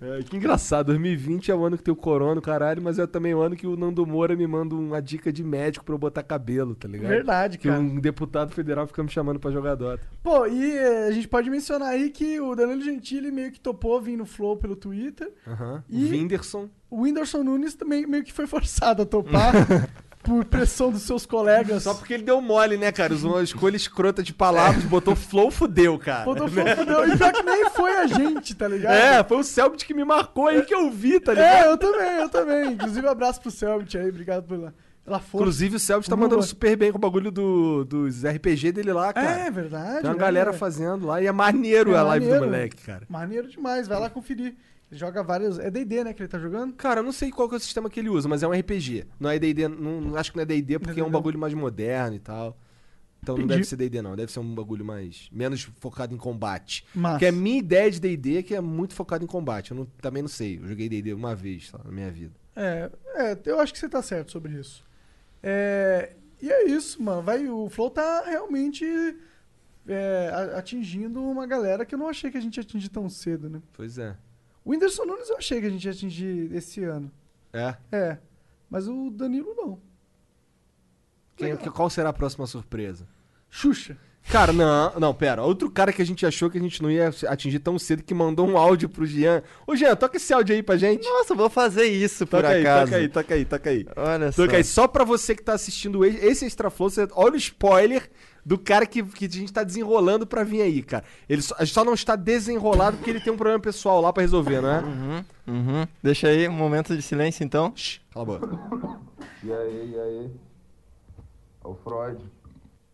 É, que engraçado, 2020 é o ano que tem o corona, caralho, mas é também o ano que o Nando Moura me manda uma dica de médico pra eu botar cabelo, tá ligado? Verdade, Que cara. um deputado federal fica me chamando pra jogar Dota. Pô, e eh, a gente pode mencionar aí que o Danilo Gentili meio que topou vir no Flow pelo Twitter. Aham. E- O Whindersson. O Whindersson Nunes também meio que foi forçado a topar por pressão dos seus colegas. Só porque ele deu mole, né, cara? Usou uma escolha escrota de palavras, botou flow, fudeu, cara. Botou fogo, fudeu. E pior que nem foi a gente, tá ligado? É, foi o Selbit que me marcou aí que eu vi, tá ligado? É, eu também, eu também. Inclusive, um abraço pro Selbit aí, obrigado pela, pela força. Inclusive, o Selbit tá mandando super bem com o bagulho do, dos RPG dele lá, cara. É, verdade. Tem uma né? galera fazendo lá e é maneiro É a live maneiro. do moleque, cara. Maneiro demais, vai lá conferir. Ele joga vários. É DD, né, que ele tá jogando? Cara, eu não sei qual que é o sistema que ele usa, mas é um RPG. Não é D&D, não, não- acho que não é D&D porque é um Não. bagulho mais moderno e tal. Então não Entendi. deve ser D&D não, deve ser um bagulho mais menos focado em combate. Massa. Porque a minha ideia de D&D é que é muito focado em combate. Eu não- também não sei, eu joguei D&D uma vez na minha vida. É, é, eu acho que você tá certo sobre isso. É, e é isso, mano. Vai, o Flow tá realmente é, atingindo uma galera que eu não achei que a gente ia atingir tão cedo, né? Pois é. O Whindersson Nunes eu achei que a gente ia atingir esse ano. É. É. Mas o Danilo não. Quem- que- qual será a próxima surpresa? Xuxa. Cara, não, não, pera. Outro cara que a gente achou que a gente não ia atingir tão cedo que mandou um áudio pro Jean. Ô, Jean, toca esse áudio aí pra gente. Nossa, vou fazer isso por Toca aí, acaso. toca aí, toca aí, toca aí. Olha só. Toca aí, só pra você que tá assistindo esse Extra Flow, você olha o spoiler do cara que, que a gente tá desenrolando pra vir aí, cara. Ele só, a gente só não está desenrolado porque ele tem um problema pessoal lá pra resolver, não é? Uhum, uhum. Deixa aí um momento de silêncio então. Shh, cala a boca. E aí, e aí? É o Freud.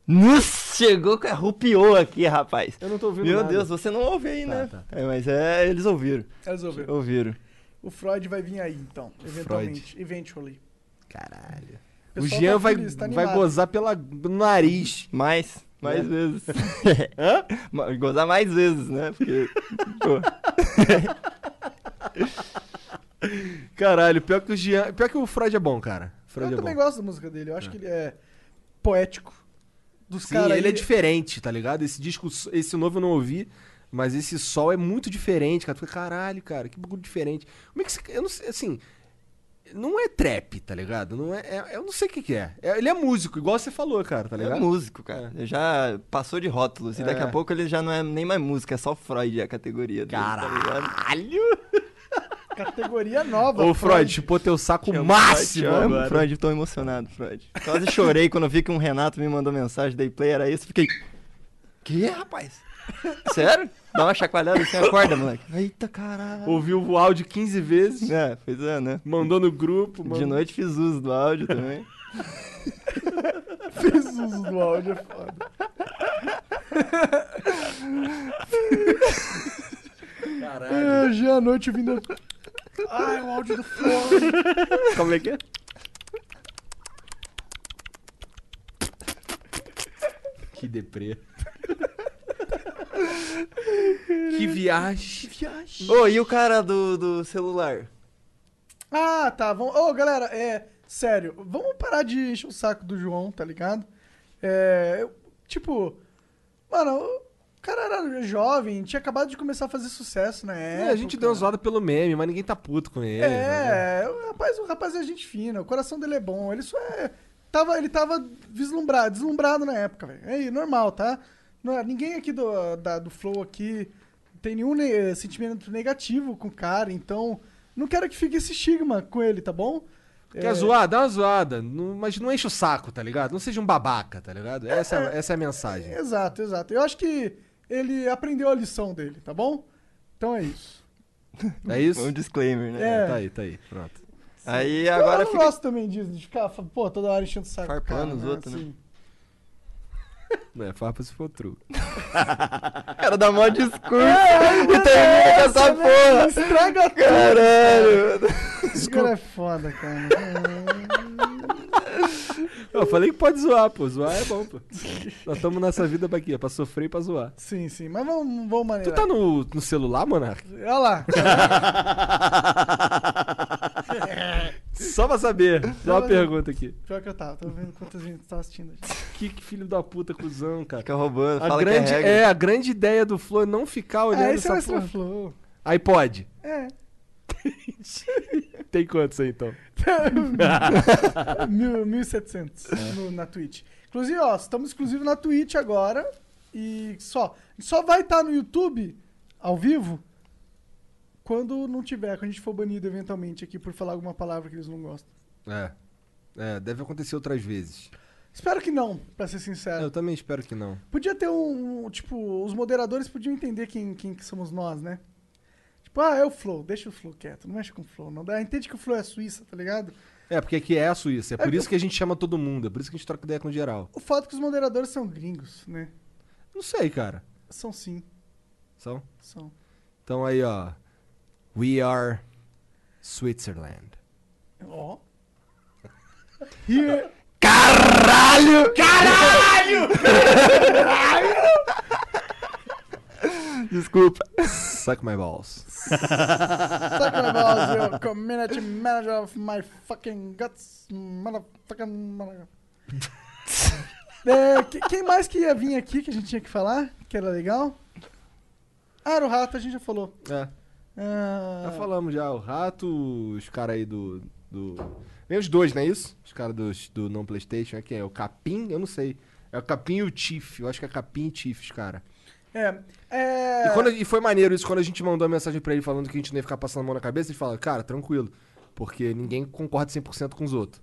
Nossa, chegou, arrupiou aqui, rapaz. Eu não tô ouvindo Meu nada. Deus, você não ouve aí, Tá, né? tá. É, mas é, eles ouviram. Resolveu. Ouviram. O Freud vai vir aí, então. Eventualmente. Eventually. Caralho. O Jean tá vai, feliz, tá vai gozar pela, do nariz. Mais, mais É. vezes. Hã? Gozar mais vezes, né? Porque. pô, Caralho, pior que o Jean. Pior que o Freud é bom, cara. Freud Eu é também bom. gosto da música dele. Eu acho que ele é poético. Dos Sim, caras ele aí- é diferente, tá ligado? Esse disco, esse novo eu não ouvi, mas esse sol é muito diferente, cara. Tu fica, caralho, cara, que bagulho diferente. Como é que você. Eu não sei, assim. Não é trap, tá ligado? Não é, é- eu não sei o que, que é. É- Ele é músico, igual você falou, cara, tá Ele ligado? é músico, cara. Ele já passou de rótulos. E daqui É. a pouco ele já não é nem mais música, é só Freud a categoria dele. Tá? Caralho! Categoria nova. Ô, Freud, chupou teu saco Te amo, máximo Freud, te amo. Freud, tô emocionado, Freud. Quase chorei quando vi que um Renato me mandou mensagem, dei play, era isso, fiquei... Que, rapaz? Sério? Dá uma chacoalhada assim, acorda, moleque. Eita, caralho. Ouviu o áudio 15 vezes, É, pois é, né? mandou no grupo, De mandou... noite fiz uso do áudio também. Fez uso do áudio, é foda. Caralho. É, já à noite vindo. Ai, o áudio do Freud. Como é que é? Que deprê. Que viagem. Ô, e o cara do, do celular? Ah, tá. Vamos... Ô, galera, é. Sério, vamos parar de encher o saco do João, tá ligado? É. eu- Tipo. Mano, o cara era jovem, tinha acabado de começar a fazer sucesso na É, época. a gente deu uma zoada pelo meme, mas ninguém tá puto com ele. né? É, o rapaz, o rapaz é gente fina, o coração dele é bom. Ele só é. Tava, ele tava vislumbrado, deslumbrado na época, velho. É aí, normal, tá? Não é- ninguém aqui do, da- do Flow aqui tem nenhum ne- sentimento negativo com o cara, então não quero que fique esse estigma com ele, tá bom? Quer É, zoar? Dá uma zoada. Não- mas não enche o saco, tá ligado? Não seja um babaca, tá ligado? Essa é, essa é a mensagem. Exato, exato. Eu acho que ele aprendeu a lição dele, tá bom? Então é isso. É isso? Um disclaimer, né? É. Tá aí, tá aí. Pronto. Aí eu agora não fica. gosto também disso, de ficar, pô, toda hora enchendo o saco. do Farpando cara, os outros, né? Não é farpa se for true. O cara dá mó discurso e termina com essa porra. Estraga tudo. Caralho. Esse cara é foda, cara. Eu falei que pode zoar, pô. Zoar é bom, pô. Nós estamos nessa vida pra quê? Pra sofrer e pra zoar. sim, sim, mas vamos, vamos Tu maneirar. tá no, no celular, Monark? Olha lá. Só pra saber. Só uma pergunta aqui. Pior que eu tava, tô vendo quantas gente tá assistindo. Que, que filho da puta, cuzão, cara. Fica roubando, A fala grande, que é é, regra. a grande ideia do Flow é não ficar olhando Ah, esse é o essa Extra porra. Flow. Aí pode. É. Tem quantos aí, então? 1.700 no- na Twitch. Inclusive, ó, estamos exclusivos na Twitch agora. E só. Só vai estar no YouTube, ao vivo, quando não tiver, quando a gente for banido eventualmente aqui por falar alguma palavra que eles não gostam. É. É, deve acontecer outras vezes. Espero que não, pra ser sincero. Eu também espero que não. Podia ter um. Tipo, os moderadores podiam entender quem, quem que somos nós, né? Tipo, ah, é o Flow, deixa o Flow quieto, não mexe com o Flow. Não dá. Entende que o Flow é a Suíça, tá ligado? É, porque aqui é a Suíça. É por É, isso que a gente chama todo mundo. É por isso que a gente troca ideia com geral. O fato é que os moderadores são gringos, né? Não sei, cara. São sim, São? são. Então aí, ó. We are Switzerland. Ó. Here. Caralho! Caralho! Desculpa. Suck my balls. Suck my balls, you community manager of my fucking guts, motherfucking. mother- É, que- quem mais que ia vir aqui que a gente tinha que falar? Que era legal? Ah, era o rato, a gente já falou. É. Ah, Já falamos já. O rato, os caras aí do. do... Vem os dois, não é isso? Os caras do, do não Playstation. É quem? É o Capim? Eu não sei. É o Capim e o Tiff. Eu acho que é Capim e Tiff, os cara. É. é... E, quando- e foi maneiro isso, quando a gente mandou a mensagem pra ele falando que a gente não ia ficar passando a mão na cabeça, ele fala, cara, tranquilo. Porque ninguém concorda 100% com os outros.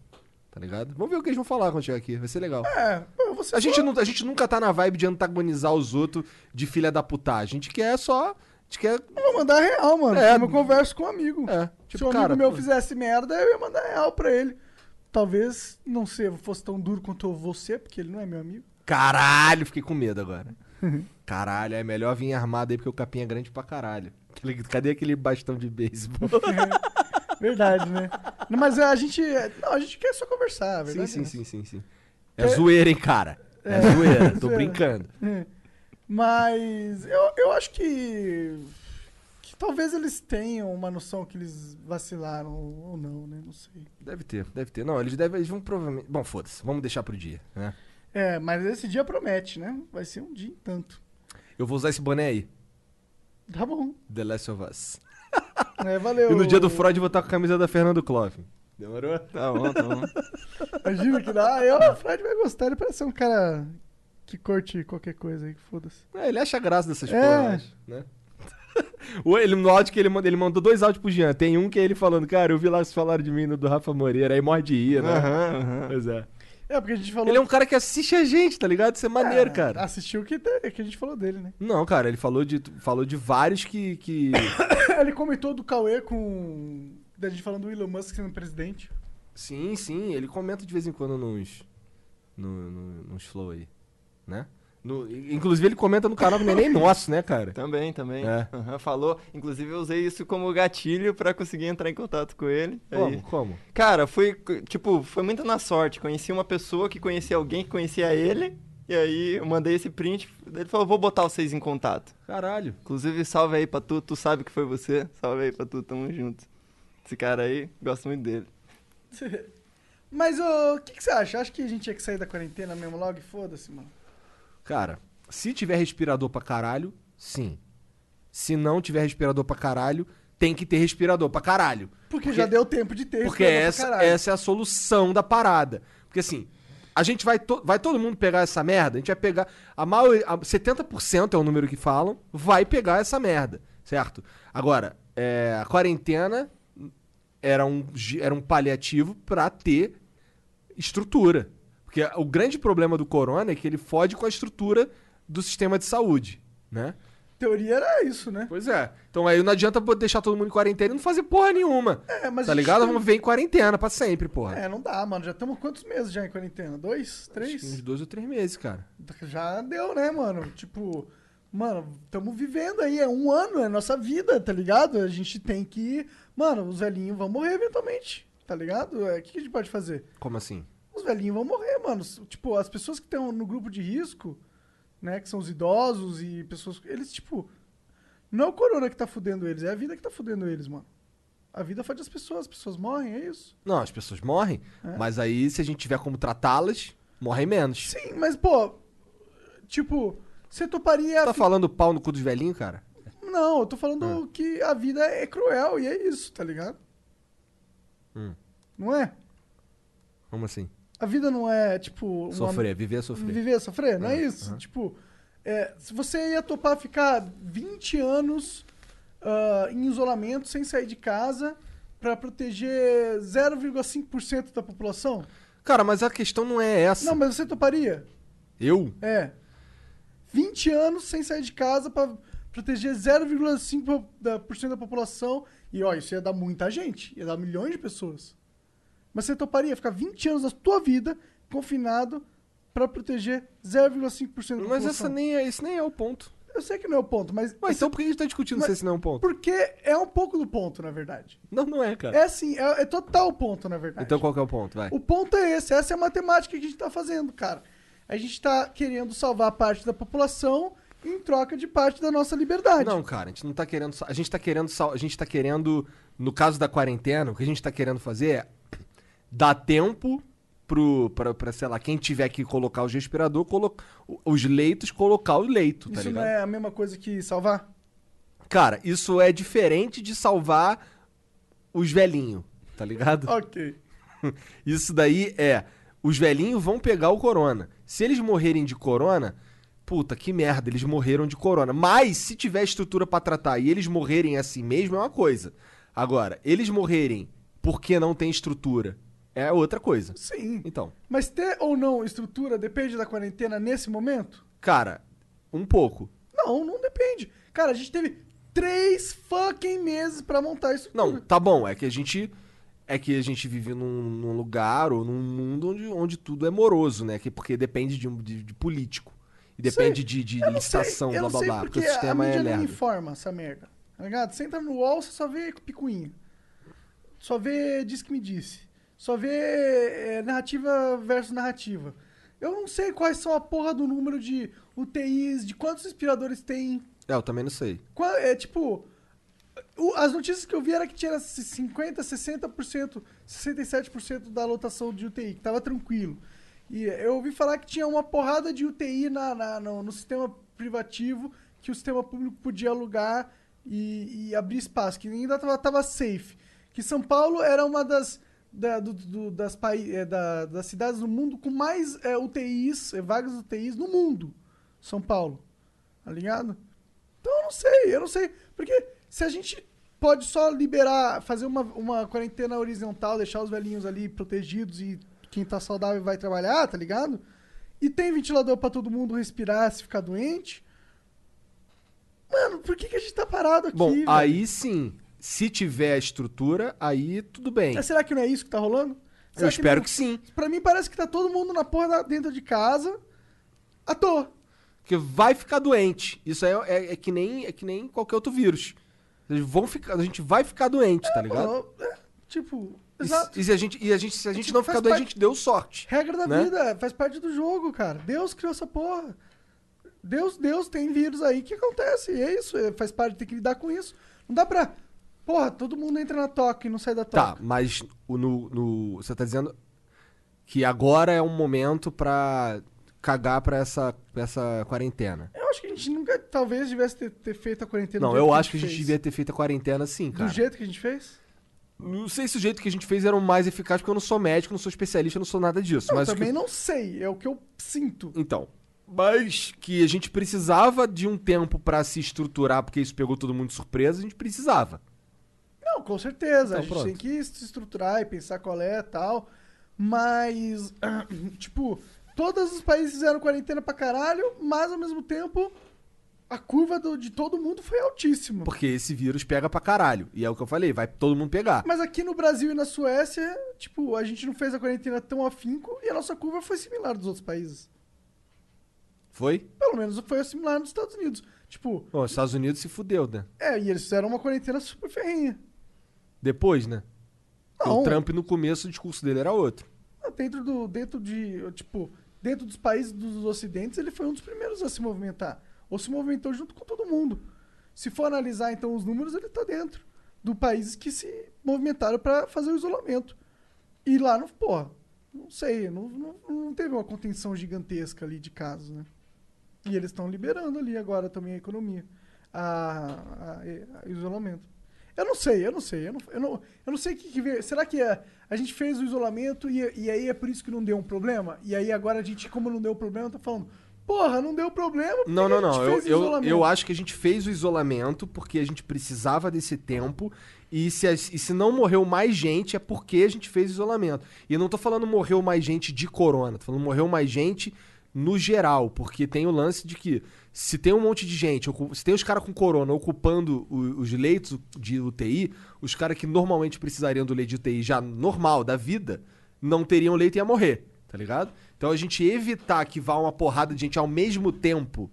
Tá ligado? Vamos ver o que eles vão falar quando chegar aqui. Vai ser legal. É, você A gente, não, a gente nunca tá na vibe de antagonizar os outros de filha da puta. A gente quer só. Gente quer. Eu vou mandar real, mano. É. Como eu converso com um amigo. É, Se tipo, um amigo cara. meu pô, fizesse merda, eu ia mandar real pra ele. Talvez não ser, fosse tão duro quanto você, porque ele não é meu amigo. Caralho, fiquei com medo agora. Caralho, é melhor vir armado aí porque o capim é grande pra caralho. Aquele- Cadê aquele bastão de beisebol? Verdade, né? Não, mas a gente. Não, a gente quer só conversar, é sim, verdade. sim, né? sim, sim, sim. É zoeira, hein, cara. É, zoeira, tô brincando. Mas eu, eu acho que. que talvez eles tenham uma noção que eles vacilaram ou não, né? Não sei. Deve ter, deve ter. Não, eles devem. Eles vão provavelmente. Bom, foda-se, vamos deixar pro dia, né? É, mas esse dia promete, né? Vai ser um dia em tanto. Eu vou usar esse boné aí. Tá bom. The Last of Us. É, valeu. E no dia do Freud eu vou estar com a camisa da Fernando Clove. Demorou? Tá bom, tá bom. Imagina que dá. Eu, o Fred vai gostar. Ele parece ser um cara que curte qualquer coisa aí, foda-se. É, ele acha graça dessas É. porra, eu acho, né? Ele, no áudio que ele mandou, ele mandou dois áudios pro Jean. Tem um que é ele falando, cara, eu vi lá vocês falaram de mim no do Rafa Moreira, aí morre de rir, né? Aham, aham. Pois é. É, porque a gente falou. Ele é um cara que assiste a gente, tá ligado? Isso é maneiro, cara. Assistiu o que, que a gente falou dele, né? Não, cara, ele falou de, falou de vários que. que... Ele comentou do Cauê com. Da gente falando do Elon Musk sendo presidente. sim, sim, ele comenta de vez em quando nos. No, no- nos flow aí. Né? No- inclusive, ele comenta no canal que não é nem nosso, né, cara? Também, também. É. Aham, falou. Inclusive, eu usei isso como gatilho pra conseguir entrar em contato com ele. Aí- Como? Como? Cara, foi, tipo, foi muito na sorte. Conheci uma pessoa que conhecia alguém que conhecia ele. E aí eu mandei esse print. Ele falou, vou botar vocês em contato. Caralho. Inclusive, salve aí pra tu. Tu sabe que foi você. Salve aí pra tu, tamo junto. Esse cara aí, gosto muito dele. Mas o que, que você acha? Acha que a gente tinha que sair da quarentena mesmo logo e foda-se, mano? Cara, se tiver respirador pra caralho, sim. Se não tiver respirador pra caralho, tem que ter respirador pra caralho. Porque, já deu tempo de ter Porque respirador pra essa, caralho. essa é a solução da parada. Porque assim, a gente vai, to- vai todo mundo pegar essa merda, a gente vai pegar. A maioria, a 70% é o número que falam, vai pegar essa merda, certo? Agora, é, a quarentena era um, era um paliativo pra ter estrutura. Porque o grande problema do corona é que ele fode com a estrutura do sistema de saúde, né? Teoria era isso, né? Pois é. Então aí não adianta deixar todo mundo em quarentena e não fazer porra nenhuma. É, mas tá ligado? tem- Vamos ver em quarentena pra sempre, porra. É, não dá, mano. Já estamos quantos meses já em quarentena? Dois? Três? Uns dois ou três meses, cara. Já deu, né, mano? Tipo, mano, estamos vivendo aí, é um ano, é nossa vida, tá ligado? A gente tem que. Mano, os velhinhos vão morrer eventualmente, tá ligado? É, O que, que a gente pode fazer? Como assim? Os velhinhos vão morrer, mano. Tipo, as pessoas que estão no grupo de risco, né, que são os idosos e pessoas. Eles, tipo. Não é o corona que tá fudendo eles, é a vida que tá fudendo eles, mano. A vida faz as pessoas, as pessoas morrem, é isso. Não, as pessoas morrem, É. mas aí se a gente tiver como tratá-las, morrem menos. Sim, mas, pô. Tipo, você toparia. Tá falando pau no cu dos velhinhos, cara? Não, eu tô falando que a vida é cruel e é isso, tá ligado? Hum. Não é? Como assim? A vida não é, tipo. uma- Sofrer, viver é sofrer. Viver é sofrer, não é, É, isso? Tipo, é, se você ia topar ficar 20 anos ah, em isolamento, sem sair de casa, pra proteger 0,5% da população? Cara, mas a questão não é essa. Não, mas você toparia? Eu? É. 20 anos sem sair de casa pra proteger 0,5% da, por cento da população. E ó, isso ia dar muita gente, ia dar milhões de pessoas. Mas você toparia ficar 20 anos da tua vida confinado pra proteger 0,5% da Mas essa nem é, esse nem é o ponto. Eu sei que não é o ponto, mas. Mas então por que a gente tá discutindo Mas- se esse não é um ponto? Porque é um pouco do ponto, na verdade. Não, não é, cara. É assim, é, é total o ponto, na verdade. Então qual que é o ponto? Vai. O ponto é esse, essa é a matemática que a gente tá fazendo, cara. A gente tá querendo salvar parte da população em troca de parte da nossa liberdade. Não, cara, a gente não tá querendo. A gente tá querendo. A gente tá querendo. No caso da quarentena, o que a gente tá querendo fazer é dar tempo pro. Pra, pra, sei lá, quem tiver que colocar os respirador, colo... os leitos, colocar o leito, tá Isso ligado? não é a mesma coisa que salvar? Cara, isso é diferente de salvar os velhinhos, tá ligado? Ok. Isso daí é. Os velhinhos vão pegar o corona. Se eles morrerem de corona, puta, que merda, eles morreram de corona. Mas se tiver estrutura pra tratar e eles morrerem assim mesmo, é uma coisa. Agora, eles morrerem porque não tem estrutura é outra coisa. Sim. Então, Mas ter ou não estrutura depende da quarentena nesse momento? cara, um pouco. Não, não depende. Cara, a gente teve três fucking meses pra montar isso. Não, tá bom, é que a gente. É que a gente vive num, num lugar ou num mundo onde, onde tudo é moroso, né? Que, porque depende de, um- de, de político. E depende de, de sei, licitação, eu blá blá sei blá. Porque o sistema a é mídia não lerdo. informa essa merda. Tá ligado? Você entra no UOL, você só vê picuinha. Só vê diz que me disse. Só vê é, narrativa versus narrativa. Eu não sei quais são a porra do número de UTIs, de quantos respiradores tem. É, eu também não sei. Qua- É tipo. o- as notícias que eu vi era que tinha 50%, 60%, 67% da lotação de UTI, que tava tranquilo. E eu ouvi falar que tinha uma porrada de UTI na, na- no, no sistema privativo que o sistema público podia alugar e, e abrir espaço, que ainda tava, tava safe. Que São Paulo era uma das, da- do- do- das, é, da- das cidades do mundo com mais é, UTIs, é, vagas UTIs no mundo. São Paulo. Tá ligado? Então eu não sei, eu não sei. Porque se a gente pode só liberar, fazer uma, uma quarentena horizontal, deixar os velhinhos ali protegidos e quem tá saudável vai trabalhar, tá ligado? E tem ventilador pra todo mundo respirar se ficar doente. Mano, por que, que a gente tá parado aqui? Bom, velho? aí sim, se tiver estrutura, aí tudo bem. Mas será que não é isso que tá rolando? Eu Será espero não- que sim. Pra mim parece que tá todo mundo na porra dentro de casa à toa. Porque vai ficar doente. Isso aí é, é- é que, nem, é que nem qualquer outro vírus. Eles vão ficar, a gente vai ficar doente, tá ligado? Mano, é, tipo, E, exato. e se a gente, e a gente, se a gente Tipo, não ficar doente, a parte- gente deu sorte. Regra da né? vida, faz parte do jogo, cara. Deus criou essa porra. Deus, Deus tem vírus aí que acontece. E é isso, é, faz parte, tem que lidar com isso. Não dá pra. Porra, todo mundo entra na toca e não sai da toca. Tá, mas o- no, no- você tá dizendo que agora é um momento pra cagar pra essa, pra essa quarentena. Eu acho que a gente nunca, talvez, devesse ter, ter feito a quarentena Não, do jeito eu acho que a gente fez. devia ter feito a quarentena sim, cara. Do jeito que a gente fez? Não sei se o jeito que a gente fez era o mais eficaz, porque eu não sou médico, não sou especialista, eu não sou nada disso. Eu mas o que- também não sei, é o que eu sinto. Então, mas que a gente precisava de um tempo pra se estruturar, porque isso pegou todo mundo de surpresa, a gente precisava. Não, com certeza. Então, a gente pronto. tem que se estruturar e pensar qual é e tal. Mas, tipo, todos os países fizeram quarentena pra caralho, mas ao mesmo tempo a curva do- de todo mundo foi altíssima. Porque esse vírus pega pra caralho. E é o que eu falei, vai todo mundo pegar. Mas aqui no Brasil e na Suécia, tipo, a gente não fez a quarentena tão afinco e a nossa curva foi similar dos outros países. Foi? Pelo menos foi similar nos Estados Unidos. Tipo, Bom, os Estados Unidos se fudeu, né? é, e eles fizeram uma quarentena super ferrenha. Depois, né? Não. O Trump, no começo, o discurso dele era outro. Dentro do. Dentro de. Tipo, dentro dos países dos ocidentes, ele foi um dos primeiros a se movimentar. Ou se movimentou junto com todo mundo. Se for analisar, então, os números, ele tá dentro do países que se movimentaram para fazer o isolamento. E lá, não, porra, não sei, não, não, não teve uma contenção gigantesca ali de casos, né? E eles estão liberando ali agora também a economia, a, a- a isolamento. Eu não sei, eu não sei, eu não, eu não, eu não sei o que, que vê. Será que é, a gente fez o isolamento e, e aí é por isso que não deu um problema? E aí agora a gente, como não deu problema, tá falando, porra, não deu problema, Não, não, a gente não. Eu, eu, isolamento?" eu acho que a gente fez o isolamento porque a gente precisava desse tempo. E se, e se não morreu mais gente, é porque a gente fez o isolamento. E eu não tô falando morreu mais gente de corona, tô falando morreu mais gente no geral. Porque tem o lance de que se tem um monte de gente, se tem os caras com corona ocupando os leitos de UTI, os caras que normalmente precisariam do leito de UTI já normal, da vida, não teriam leito e ia morrer, tá ligado? Então a gente evitar que vá uma porrada de gente ao mesmo tempo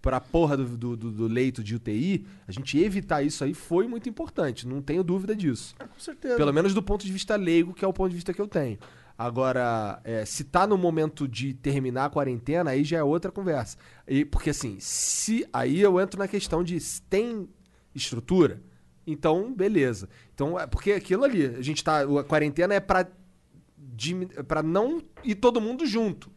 pra porra do, do, do- do leito de UTI, a gente evitar isso aí foi muito importante, não tenho dúvida disso. Com certeza. Pelo menos do ponto de vista leigo, que é o ponto de vista que eu tenho. Agora, é, se tá no momento de terminar a quarentena, aí já é outra conversa. E, porque assim, se aí eu entro na questão de se tem estrutura, então beleza. Então, é porque aquilo ali, a gente tá. A quarentena é pra, pra não ir todo mundo junto.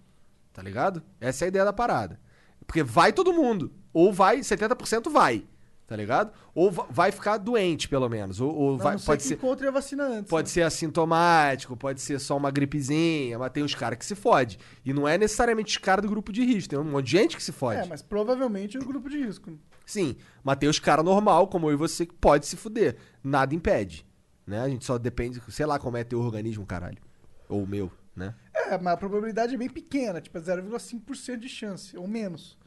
Tá ligado? Essa é a ideia da parada. Porque vai todo mundo. Ou vai, 70% vai. Tá ligado? Ou va- vai ficar doente, pelo menos. Ou, ou vai, pode que ser. encontre a vacina antes. Pode né? ser assintomático, pode ser só uma gripezinha, mas tem os caras que se fode. E não é necessariamente os caras do grupo de risco, tem um monte de gente que se fode. É, mas provavelmente é o grupo de risco. Sim, mas tem os caras normal, como eu e você, que pode se fuder. Nada impede. Né? A gente só depende, sei lá como é teu organismo, caralho. Ou o meu, né? É, mas a probabilidade é bem pequena, tipo, é 0,5% de chance, ou menos.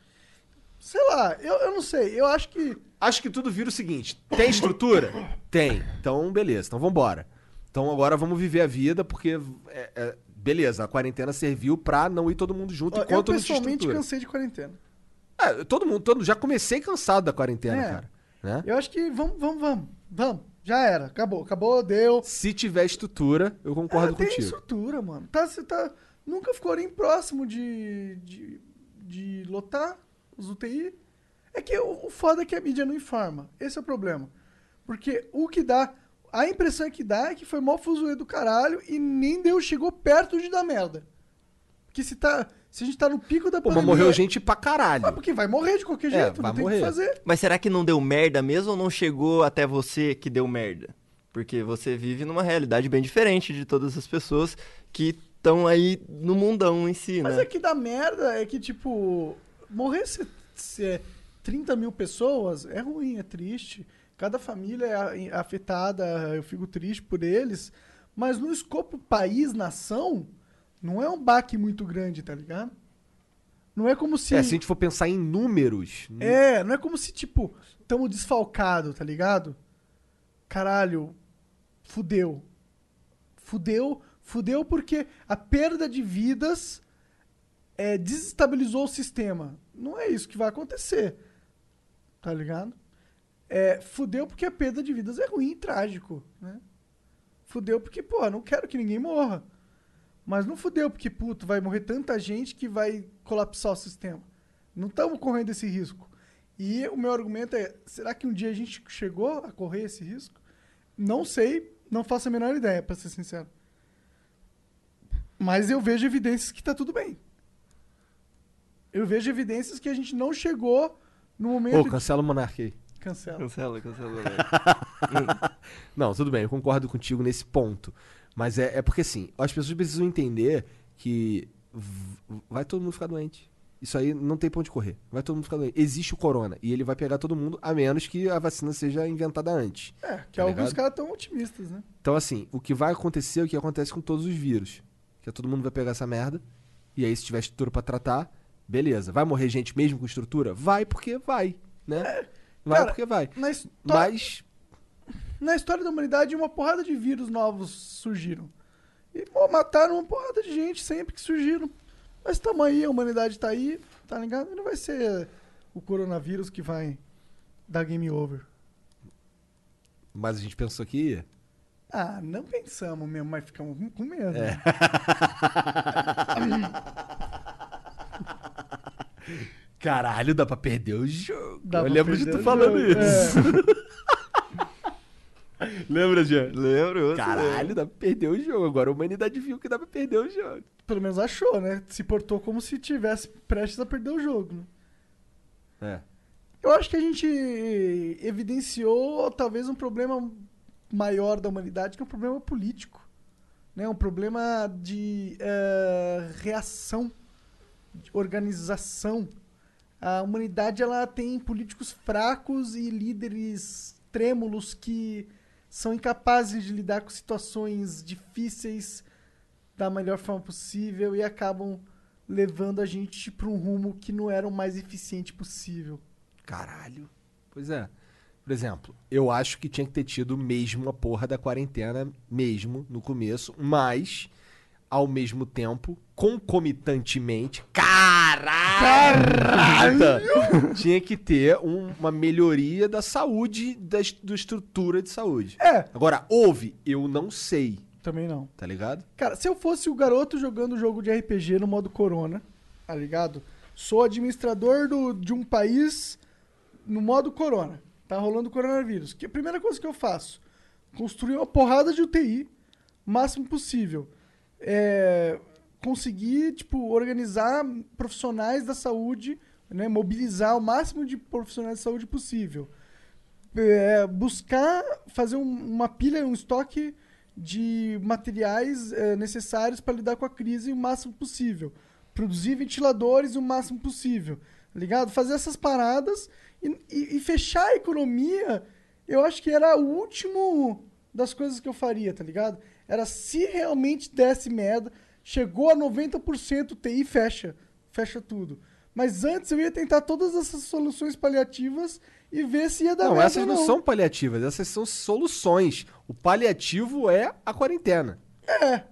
Sei lá, eu, eu não sei, eu acho que. Acho que tudo vira o seguinte: tem estrutura? tem. Então, beleza, então vambora. Então agora vamos viver a vida, porque. é, é, beleza, a quarentena serviu pra não ir todo mundo junto ó, eu enquanto não tinha pessoalmente estrutura. cansei de quarentena. É, todo mundo, todo, já comecei cansado da quarentena, É. cara. Né? Eu acho que vamos, vamos, vamos. Vamos. Já era. Acabou, acabou, deu. Se tiver estrutura, eu concordo É, tem contigo. estrutura, mano. Tá, você tá. Nunca ficou nem próximo de. de, de lotar os UTI. É que o, o foda é que a mídia não informa. Esse é o problema. Porque o que dá. A impressão que dá é que foi mó fuzuê do caralho e nem deu, chegou perto de dar merda. Porque se, tá, se a gente tá no pico da Pô, mas pandemia... morreu gente pra caralho. Ah, porque vai morrer de qualquer É, jeito, vai não tem o morrer. que fazer. Mas será que não deu merda mesmo ou não chegou até você que deu merda? Porque você vive numa realidade bem diferente de todas as pessoas que estão aí no mundão em si, Mas né? é que dá merda é que, tipo, morrer se, se é 30 mil pessoas é ruim, é triste. Cada família é afetada, eu fico triste por eles. Mas no escopo país, nação, não é um baque muito grande, tá ligado? Não é como se. É, se a gente for pensar em números. É, não é como se, tipo, tamo desfalcado, tá ligado? Caralho, fudeu. Fudeu, fudeu porque a perda de vidas é, desestabilizou o sistema. Não é isso que vai acontecer. Tá ligado? É, fudeu porque a perda de vidas é ruim e trágico, né? Fudeu porque, pô, não quero que ninguém morra. Mas não fudeu porque, puto, vai morrer tanta gente que vai colapsar o sistema. Não estamos correndo esse risco. E o meu argumento é: será que um dia a gente chegou a correr esse risco? Não sei, não faço a menor ideia, pra ser sincero. Mas eu vejo evidências que tá tudo bem. Eu vejo evidências que a gente não chegou no momento. Ô, de- cancela o Monark aí. Cancela. Cancela, cancela. Não, tudo bem, eu concordo contigo nesse ponto. Mas é, é porque assim, as pessoas precisam entender que vai todo mundo ficar doente. Isso aí não tem ponto de correr. Vai todo mundo ficar doente. Existe o corona e ele vai pegar todo mundo, a menos que a vacina seja inventada antes. É, que Tá alguns caras tão otimistas, né? Então, assim, o que vai acontecer é o que acontece com todos os vírus. Que é todo mundo vai pegar essa merda. E aí, se tiver estrutura pra tratar, beleza. Vai morrer gente mesmo com estrutura? Vai, porque vai. né? Vai cara, porque vai. Na, histó- Mas, na história da humanidade, uma porrada de vírus novos surgiram. E, pô, mataram uma porrada de gente sempre que surgiram. Mas tamo aí, a humanidade tá aí, tá ligado? E não vai ser o coronavírus que vai dar game over. mas a gente pensou que ia. Ah, não pensamos mesmo, mas ficamos com- com medo. É. Caralho, dá pra perder o jogo. Dá Eu lembro de tu falando jogo, é. isso. Lembra, Jean? Lembro, Caralho, dá pra perder o jogo. Agora a humanidade viu que dá pra perder o jogo. Pelo menos achou, né? Se portou como se tivesse prestes a perder o jogo. Né? É. Eu acho que a gente evidenciou talvez um problema maior da humanidade, que é um problema político. Né? Um problema de eh, reação, de organização. A humanidade ela tem políticos fracos e líderes trêmulos que são incapazes de lidar com situações difíceis da melhor forma possível e acabam levando a gente para um rumo que não era o mais eficiente possível. Caralho. Pois é. Por exemplo, eu acho que tinha que ter tido mesmo a porra da quarentena, mesmo, no começo, mas, ao mesmo tempo, concomitantemente, caralho! tinha que ter um- uma melhoria da saúde, da, da estrutura de saúde. É. Agora, houve, eu não sei, Também não. tá ligado? Cara, se eu fosse o garoto jogando jogo de RPG no modo Corona, tá ligado? Sou administrador do- de um país no modo Corona. Tá rolando coronavírus. Que a primeira coisa que eu faço? Construir uma porrada de UTI, o máximo possível. É, conseguir, tipo, organizar profissionais da saúde, né? Mobilizar o máximo de profissionais de saúde possível. É, buscar fazer um- uma pilha, um estoque de materiais é, necessários para lidar com a crise o máximo possível. Produzir ventiladores o máximo possível. tá Ligado? Fazer essas paradas e, e- e fechar a economia, eu acho que era o último das coisas que eu faria, tá ligado? Era se realmente desse merda, chegou a 90% TI, fecha. Fecha tudo. Mas antes eu ia tentar todas essas soluções paliativas e ver se ia dar Não, essas não são paliativas, essas são soluções. O paliativo é a quarentena. É.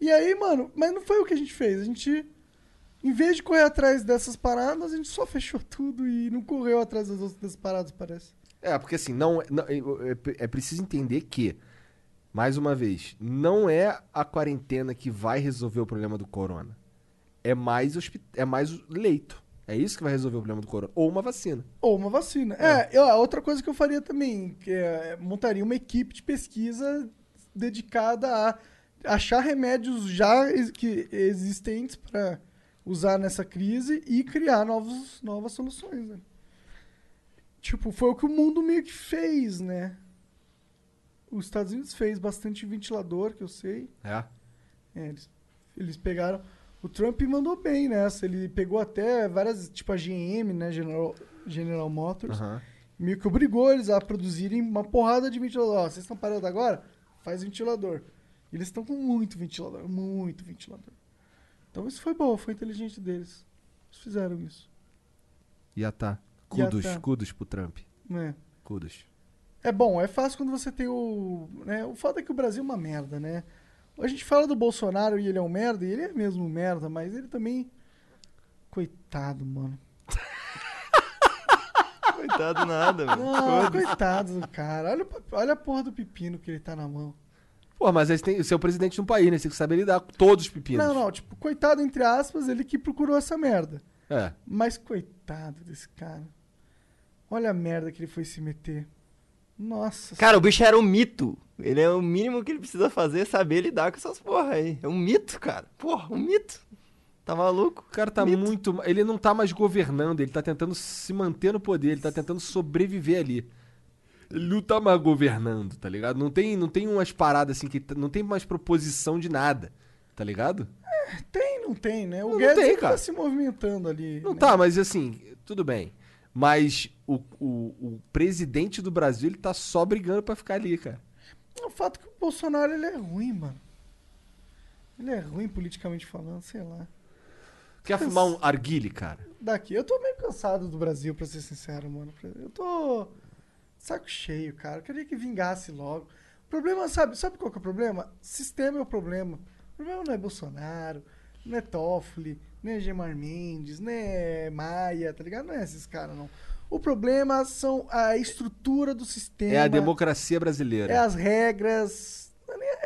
E aí, mano, mas não foi o que a gente fez. A gente, em vez de correr atrás dessas paradas, a gente só fechou tudo e não correu atrás das outras paradas, parece. É, porque assim, não, não- é, é- é preciso entender que, mais uma vez, não é a quarentena que vai resolver o problema do corona. É mais, é mais o leito. É isso que vai resolver o problema do corona. Ou uma vacina. Ou uma vacina. É, eu- a outra coisa que eu faria também, que é, montaria uma equipe de pesquisa dedicada a achar remédios já ex- que, existentes para usar nessa crise e criar novos, novas soluções. Né? Tipo, foi o que o mundo meio que fez, né? Os Estados Unidos fez bastante ventilador, que eu sei. É. É, eles, eles pegaram. O Trump mandou bem nessa. Ele pegou até várias, tipo a GM, né? General, General Motors. Meio que obrigou eles a produzirem uma porrada de ventilador. Ó, vocês estão parando agora? Faz ventilador. Eles estão com muito ventilador, muito ventilador. Então isso foi bom, foi inteligente deles. Eles fizeram isso. Ia tá. Ia Kudos, tá. kudos pro Trump. É. Kudos. É bom, é fácil quando você tem o. Né? O foda é que o Brasil é uma merda, né? A gente fala do Bolsonaro e ele é um merda, e ele é mesmo um merda, mas ele também. Coitado, mano. Coitado nada, mano. Não, coitado do cara. Olha, olha a porra do pepino que ele tá na mão. Pô, mas tem, você é o presidente de um país, né? Você tem que saber lidar com todos os pepinos. Não, não, tipo, coitado entre aspas, ele que procurou essa merda. É. Mas coitado desse cara. Olha a merda que ele foi se meter. Nossa. Cara, o bicho era um mito. Ele é o mínimo que ele precisa fazer, é saber lidar com essas porra aí. É um mito, cara. Porra, um mito. Tá maluco? O cara tá Mito. muito. Ele não tá mais governando, ele tá tentando se manter no poder, ele tá tentando sobreviver ali. Ele não tá mais governando, tá ligado? Não tem, não tem umas paradas assim que. Não tem mais proposição de nada, tá ligado? Tem, não tem, né? O Não Guedes tem, ele cara. tá se movimentando ali. Não né? tá, mas assim, tudo bem. Mas o, o, o presidente do Brasil, ele tá só brigando pra ficar ali, cara. O fato é que o Bolsonaro ele é ruim, mano. Ele é ruim politicamente falando, sei lá. Quer fumar um arguile, cara? Daqui. Eu tô meio cansado do Brasil, pra ser sincero, mano. Eu tô saco cheio, cara. Eu queria que vingasse logo. O problema, sabe, sabe qual que é o problema? Sistema é o problema. O problema não é Bolsonaro, não é Toffoli, não é Gemar Mendes, não é Maia, tá ligado? Não é esses caras, não. O problema são a estrutura do sistema. É a democracia brasileira. É as regras.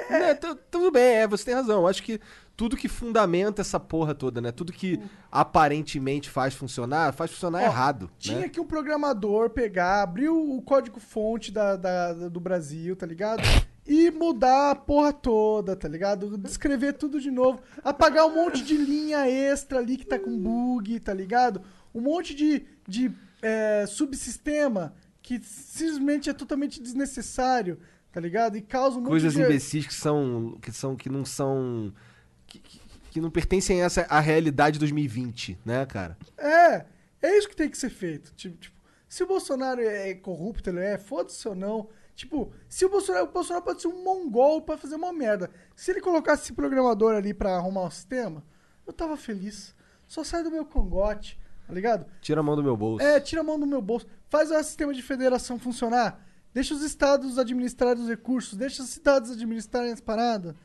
É, tu- tudo bem, é, você tem razão. Eu acho que tudo que fundamenta essa porra toda, né? Tudo que aparentemente faz funcionar, faz funcionar Ó, errado. Tinha né? que um programador pegar, abrir o código-fonte da- da- do Brasil, tá ligado? E mudar a porra toda, tá ligado? Descrever tudo de novo. Apagar um monte de linha extra ali que tá com bug, tá ligado? Um monte de, de é, subsistema que simplesmente é totalmente desnecessário, tá ligado? E causa um monte Coisas de... imbecis que são. que são. que não são. que, que- que não pertencem a essa a realidade 2020, né, cara? É, é isso que tem que ser feito. Tipo, tipo, se o Bolsonaro é corrupto, ele é, foda-se ou não. Tipo, se o Bolsonaro, o Bolsonaro pode ser um mongol pra fazer uma merda. Se ele colocasse esse programador ali pra arrumar o sistema, eu tava feliz. Só sai do meu congote, tá ligado? Tira a mão do meu bolso. É, tira a mão do meu bolso. Faz o sistema de federação funcionar. Deixa os estados administrarem os recursos. Deixa as cidades administrarem as paradas. tá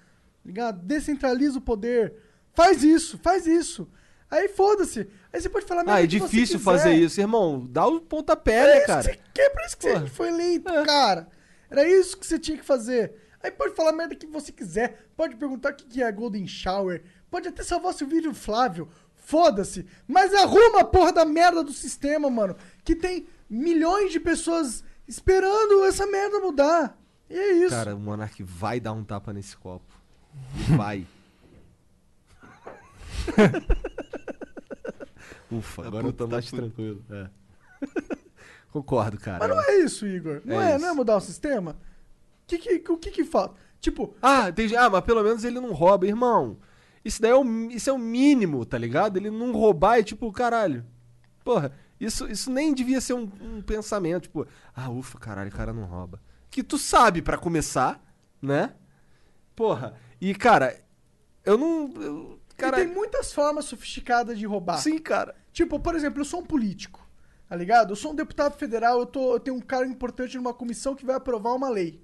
Ligado? Descentraliza o poder. Faz isso, faz isso. Aí foda-se. Aí você pode falar Ah, é difícil fazer isso, irmão. Dá o pontapé, É né, isso que cara? quer, por isso que Porra. você foi eleito, cara. Era isso que você tinha que fazer. Aí pode falar merda que você quiser. Pode perguntar o que que é Golden Shower. Pode até salvar seu vídeo Flávio. Foda-se. Mas arruma a porra da merda do sistema, mano. Que tem milhões de pessoas esperando essa merda mudar. E é isso. Cara, o Monark vai dar um tapa nesse copo. Vai. Ufa, agora eu tô mais tranquilo. é. Concordo, cara. Mas não é isso, Igor. Não É é, não é mudar o sistema? Que que, o que que falta? Tipo, Ah, entendi. Ah, mas pelo menos ele não rouba, irmão. Isso daí é o, isso é o mínimo, tá ligado? Ele não roubar é tipo, caralho. Porra, isso, isso nem devia ser um, um pensamento, tipo, ah, ufa, caralho, o cara não rouba. Que tu sabe pra começar, né? Porra. E, cara, eu não. eu- cara, e tem muitas formas sofisticadas de roubar. sim, cara. Tipo, por exemplo, eu sou um político, tá ligado? Eu sou um deputado federal, eu, tô, eu tenho um cargo importante numa comissão que vai aprovar uma lei.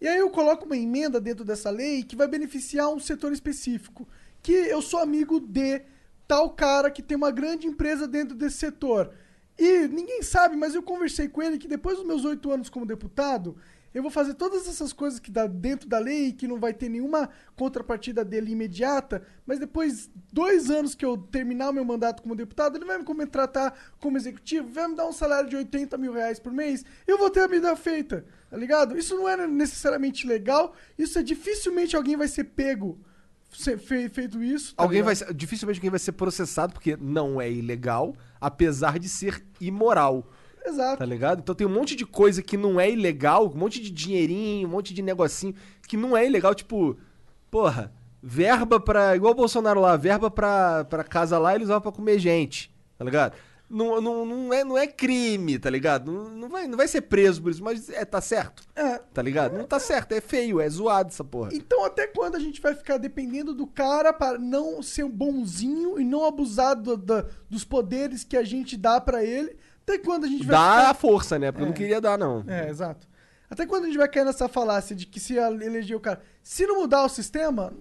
E aí eu coloco uma emenda dentro dessa lei que vai beneficiar um setor específico. Que eu sou amigo de tal cara que tem uma grande empresa dentro desse setor. E ninguém sabe, mas eu conversei com ele que depois dos meus oito anos como deputado, eu vou fazer todas essas coisas que dá dentro da lei, que não vai ter nenhuma contrapartida dele imediata, mas depois, dois anos que eu terminar o meu mandato como deputado, ele vai me contratar como executivo, vai me dar um salário de 80 mil reais por mês, eu vou ter a vida feita, tá ligado? Isso não é necessariamente legal, isso é dificilmente alguém vai ser pego fe- feito isso. tá Alguém vai ligado? dificilmente alguém vai ser processado porque não é ilegal, apesar de ser imoral. Exato. Tá ligado? Então tem um monte de coisa que não é ilegal, um monte de dinheirinho, um monte de negocinho que não é ilegal, tipo, porra, verba pra. Igual o Bolsonaro lá, verba pra, pra casa lá eles vão pra comer gente, tá ligado? Não, não, não, é, não é crime, tá ligado? Não, não, vai, não vai ser preso por isso, mas é, tá certo, É. tá ligado? Não tá certo, é feio, é zoado essa porra. Então, até quando a gente vai ficar dependendo do cara para não ser um bonzinho e não abusar do- da- dos poderes que a gente dá pra ele? Até quando a gente vai Dá a ficar... força, né? Porque eu não É. queria dar, não. É, exato. Até quando a gente vai cair nessa falácia de que se eleger o cara... Se não mudar o sistema,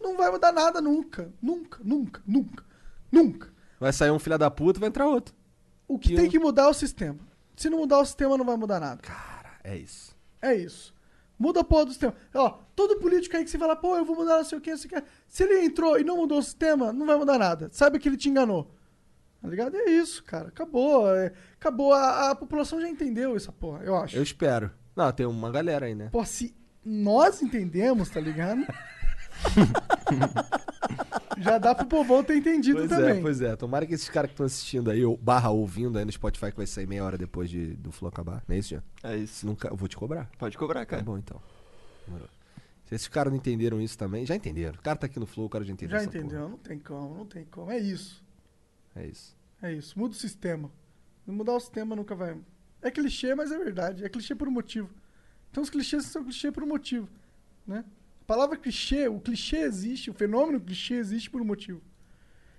não vai mudar nada nunca. Nunca, nunca, nunca, nunca. Vai sair um filho da puta, vai entrar outro. O que tem o- que mudar é o sistema. Se não mudar o sistema, não vai mudar nada. Cara, é isso. É isso. Muda a porra do sistema. Ó, todo político aí que você fala, pô, eu vou mudar não sei o que, não sei o que. Se ele entrou e não mudou o sistema, não vai mudar nada. Sabe que ele te enganou. Tá ligado? É isso, cara. Acabou. é- acabou. A, a população já entendeu essa porra, eu acho. Eu espero. Não, tem uma galera aí, né? Pô, se nós entendemos, tá ligado? já dá pro povão ter entendido Pois também. é, pois é. Tomara que esses caras que estão assistindo aí, ou barra ouvindo aí no Spotify, que vai sair meia hora depois de, do Flow acabar. Não é isso, Jean? É isso. Nunca, eu vou te cobrar. Pode cobrar, Tá cara. bom, então. Se esses caras não entenderam isso também, já entenderam. O cara tá aqui no Flow, o cara já entendeu já essa entendeu? Não tem como, não tem como. É isso. porra. É isso. É isso. Muda o sistema. Mudar o sistema nunca vai. É clichê, mas é verdade. É clichê por um motivo. Então os clichês são clichê por um motivo. Né? Palavra clichê, o clichê existe, o fenômeno clichê existe por um motivo.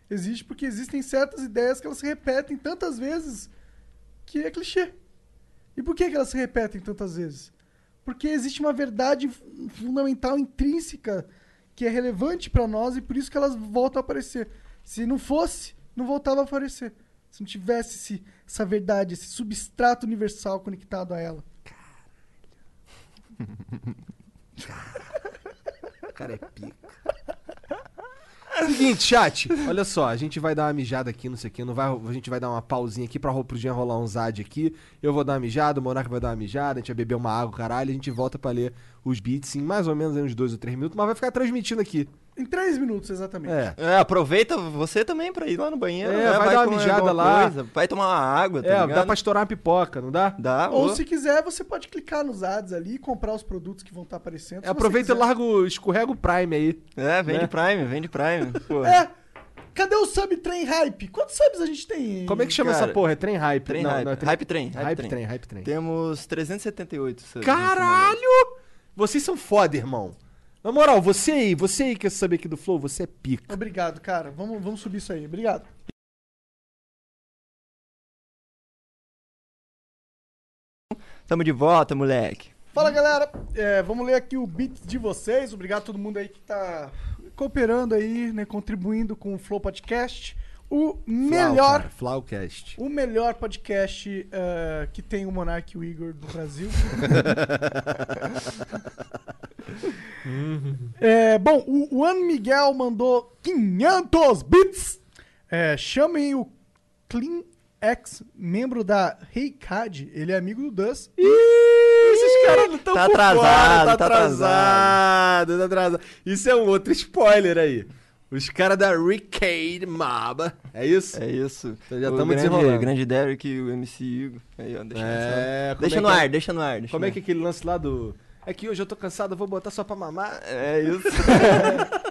Existe porque existem certas ideias que elas se repetem tantas vezes que é clichê. E por que, que elas se repetem tantas vezes? Porque existe uma verdade fu- fundamental, intrínseca, que é relevante pra nós e por isso que elas voltam a aparecer. Se não fosse, não voltava a aparecer. Se não tivesse esse- essa verdade, esse substrato universal conectado a ela. O cara é pica. Seguinte, chat, olha só, a gente vai dar uma mijada aqui, não sei o que, não vai, a gente vai dar uma pausinha aqui pra ro- pro Jean rolar um Zad aqui. Eu vou dar uma mijada, o Monarca vai dar uma mijada, a gente vai beber uma água, caralho, a gente volta pra ler os beats em mais ou menos uns dois ou três minutos, mas vai ficar transmitindo aqui. Em três minutos, exatamente. É. É, aproveita você também pra ir lá no banheiro. É, né? vai dar uma mijada lá. coisa, vai tomar uma água, tá é, ligado? dá pra estourar uma pipoca, não dá? Dá, Ou se quiser, você pode clicar nos ads ali e comprar os produtos que vão estar aparecendo. É, aproveita e larga o, escorrega o Prime aí. É, vende Né? Prime, vende Prime. É. Cadê o sub trem hype? Quantos subs a gente tem? Como é que chama Cara, essa porra? É trem hype? Trem Não, hype. não é hype Train. Hype, Hype Train. trem, hype trem. Temos 378 subs Caralho! Vocês são foda, irmão. Na moral, você aí, você aí que quer saber aqui do Flow, você é pica. Obrigado, cara. Vamos, vamos subir isso aí. Obrigado. Tamo de volta, moleque. Fala, galera. É, vamos ler aqui o beat de vocês. Obrigado a todo mundo aí que tá cooperando aí, né? Contribuindo com o Flow Podcast. O melhor... Flau, Flaucast. O melhor podcast eh, que tem o Monark e o Igor do Brasil. É, bom, o Juan Miguel mandou 500 bits. É, chamem o Clean X, membro da Reicad. Ele é amigo do Dus. Ih, esses caras não estão Tá por atrasado, fora, tá tá atrasado, tá atrasado. Isso é um outro spoiler aí. Os caras da Rickade Mob. É isso? É isso. Então já o tamo grande, desenrolando. grande Derek e o MC Igor. Aí, ó, deixa, É, deixa é no que é? ar, deixa no ar. Deixa Como no é que é aquele lance lá do. É que hoje eu tô cansado, vou botar só pra mamar. ar. É isso.